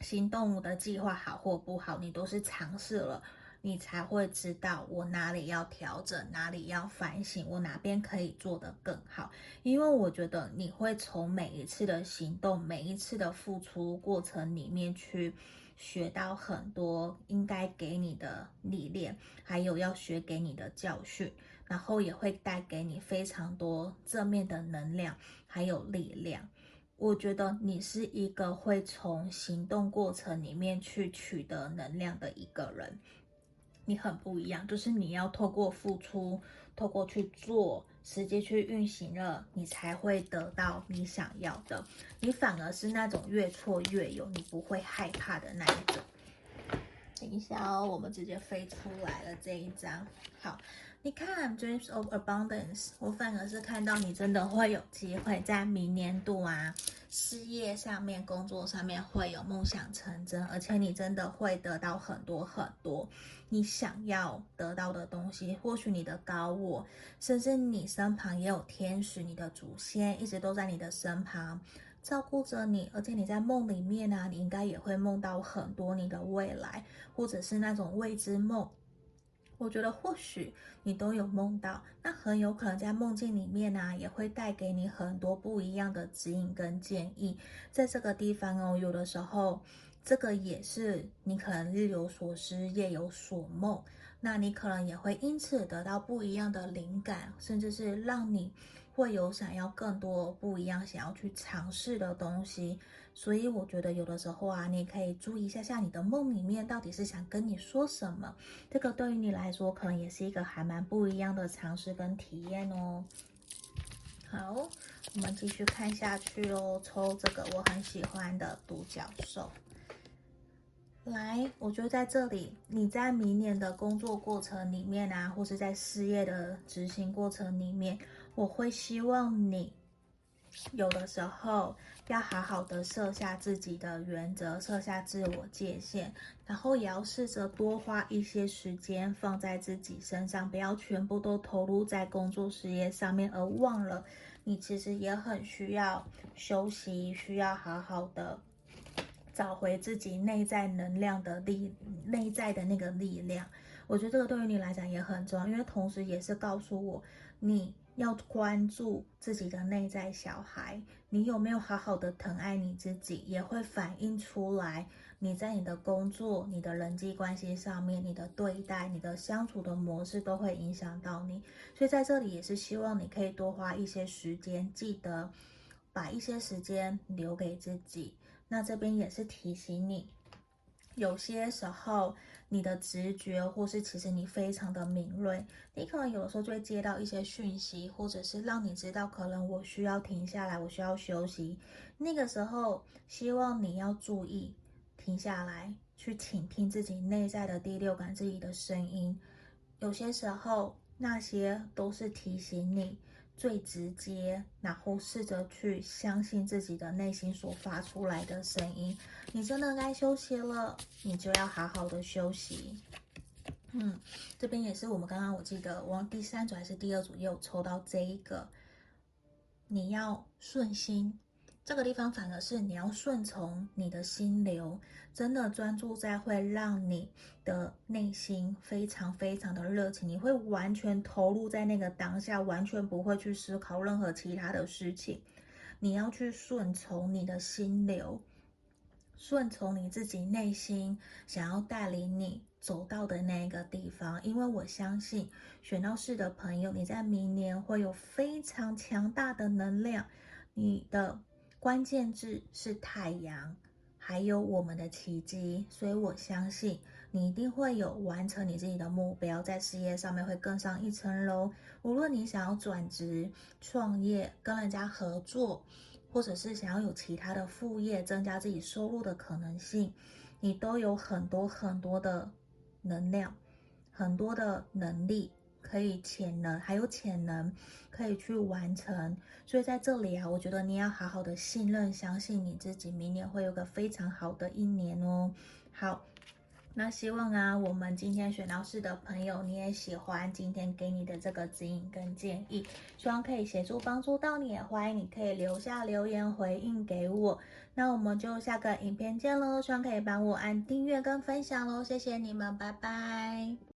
行动的计划好或不好，你都是尝试了，你才会知道我哪里要调整，哪里要反省，我哪边可以做得更好。因为我觉得你会从每一次的行动、每一次的付出过程里面去学到很多应该给你的历练，还有要学给你的教训，然后也会带给你非常多正面的能量，还有力量。我觉得你是一个会从行动过程里面去取得能量的一个人，你很不一样，就是你要透过付出，透过去做，实际去运行了，你才会得到你想要的。你反而是那种越挫越勇，你不会害怕的那一种。等一下哦，我们直接飞出来了这一张，好。你看，Dreams of Abundance，我反而是看到你真的会有机会在明年度啊，事业上面、工作上面会有梦想成真，而且你真的会得到很多很多你想要得到的东西。或许你的高我，甚至你身旁也有天使，你的祖先一直都在你的身旁照顾着你，而且你在梦里面呢、你应该也会梦到很多你的未来，或者是那种未知梦。我觉得或许你都有梦到，那很有可能在梦境里面呢、也会带给你很多不一样的指引跟建议。在这个地方哦，有的时候这个也是你可能日有所思，夜有所梦，那你可能也会因此得到不一样的灵感，甚至是让你会有想要更多不一样、想要去尝试的东西。所以我觉得有的时候啊，你可以注意一下，像你的梦里面到底是想跟你说什么。这个对于你来说，可能也是一个还蛮不一样的尝试跟体验哦。好，我们继续看下去哦。抽这个我很喜欢的独角兽。来，我觉得在这里，你在明年的工作过程里面啊，或是在事业的执行过程里面，我会希望你。有的时候要好好的设下自己的原则，设下自我界限，然后也要试着多花一些时间放在自己身上，不要全部都投入在工作事业上面，而忘了你其实也很需要休息，需要好好的找回自己内在能量的力，内在的那个力量。我觉得这个对于你来讲也很重要，因为同时也是告诉我你。要关注自己的内在小孩，你有没有好好的疼爱你自己，也会反映出来。你在你的工作、你的人际关系上面，你的对待、你的相处的模式都会影响到你。所以在这里也是希望你可以多花一些时间，记得把一些时间留给自己。那这边也是提醒你，有些时候。你的直觉，或是其实你非常的敏锐，你可能有的时候就会接到一些讯息，或者是让你知道，可能我需要停下来，我需要休息。那个时候，希望你要注意，停下来，去倾听自己内在的第六感，自己的声音。有些时候，那些都是提醒你。最直接，然后试着去相信自己的内心所发出来的声音。你真的该休息了，你就要好好的休息。嗯，这边也是我们刚刚我记得，我第三组还是第二组也有抽到这一个，你要顺心。这个地方反而是你要顺从你的心流，真的专注在会让你的内心非常非常的热情，你会完全投入在那个当下，完全不会去思考任何其他的事情。你要去顺从你的心流，顺从你自己内心想要带领你走到的那个地方，因为我相信选到四的朋友，你在明年会有非常强大的能量，你的。关键字是太阳，还有我们的奇迹，所以我相信你一定会有完成你自己的目标，在事业上面会更上一层楼。无论你想要转职、创业、跟人家合作，或者是想要有其他的副业，增加自己收入的可能性，你都有很多很多的能量，很多的能力。可以潜能，还有潜能可以去完成，所以在这里啊，我觉得你要好好的信任、相信你自己，明年会有个非常好的一年哦。好，那希望啊，我们今天选到四的朋友，你也喜欢今天给你的这个指引跟建议，希望可以协助帮助到你，也欢迎你可以留下留言回应给我。那我们就下个影片见喽，希望可以帮我按订阅跟分享喽，谢谢你们，拜拜。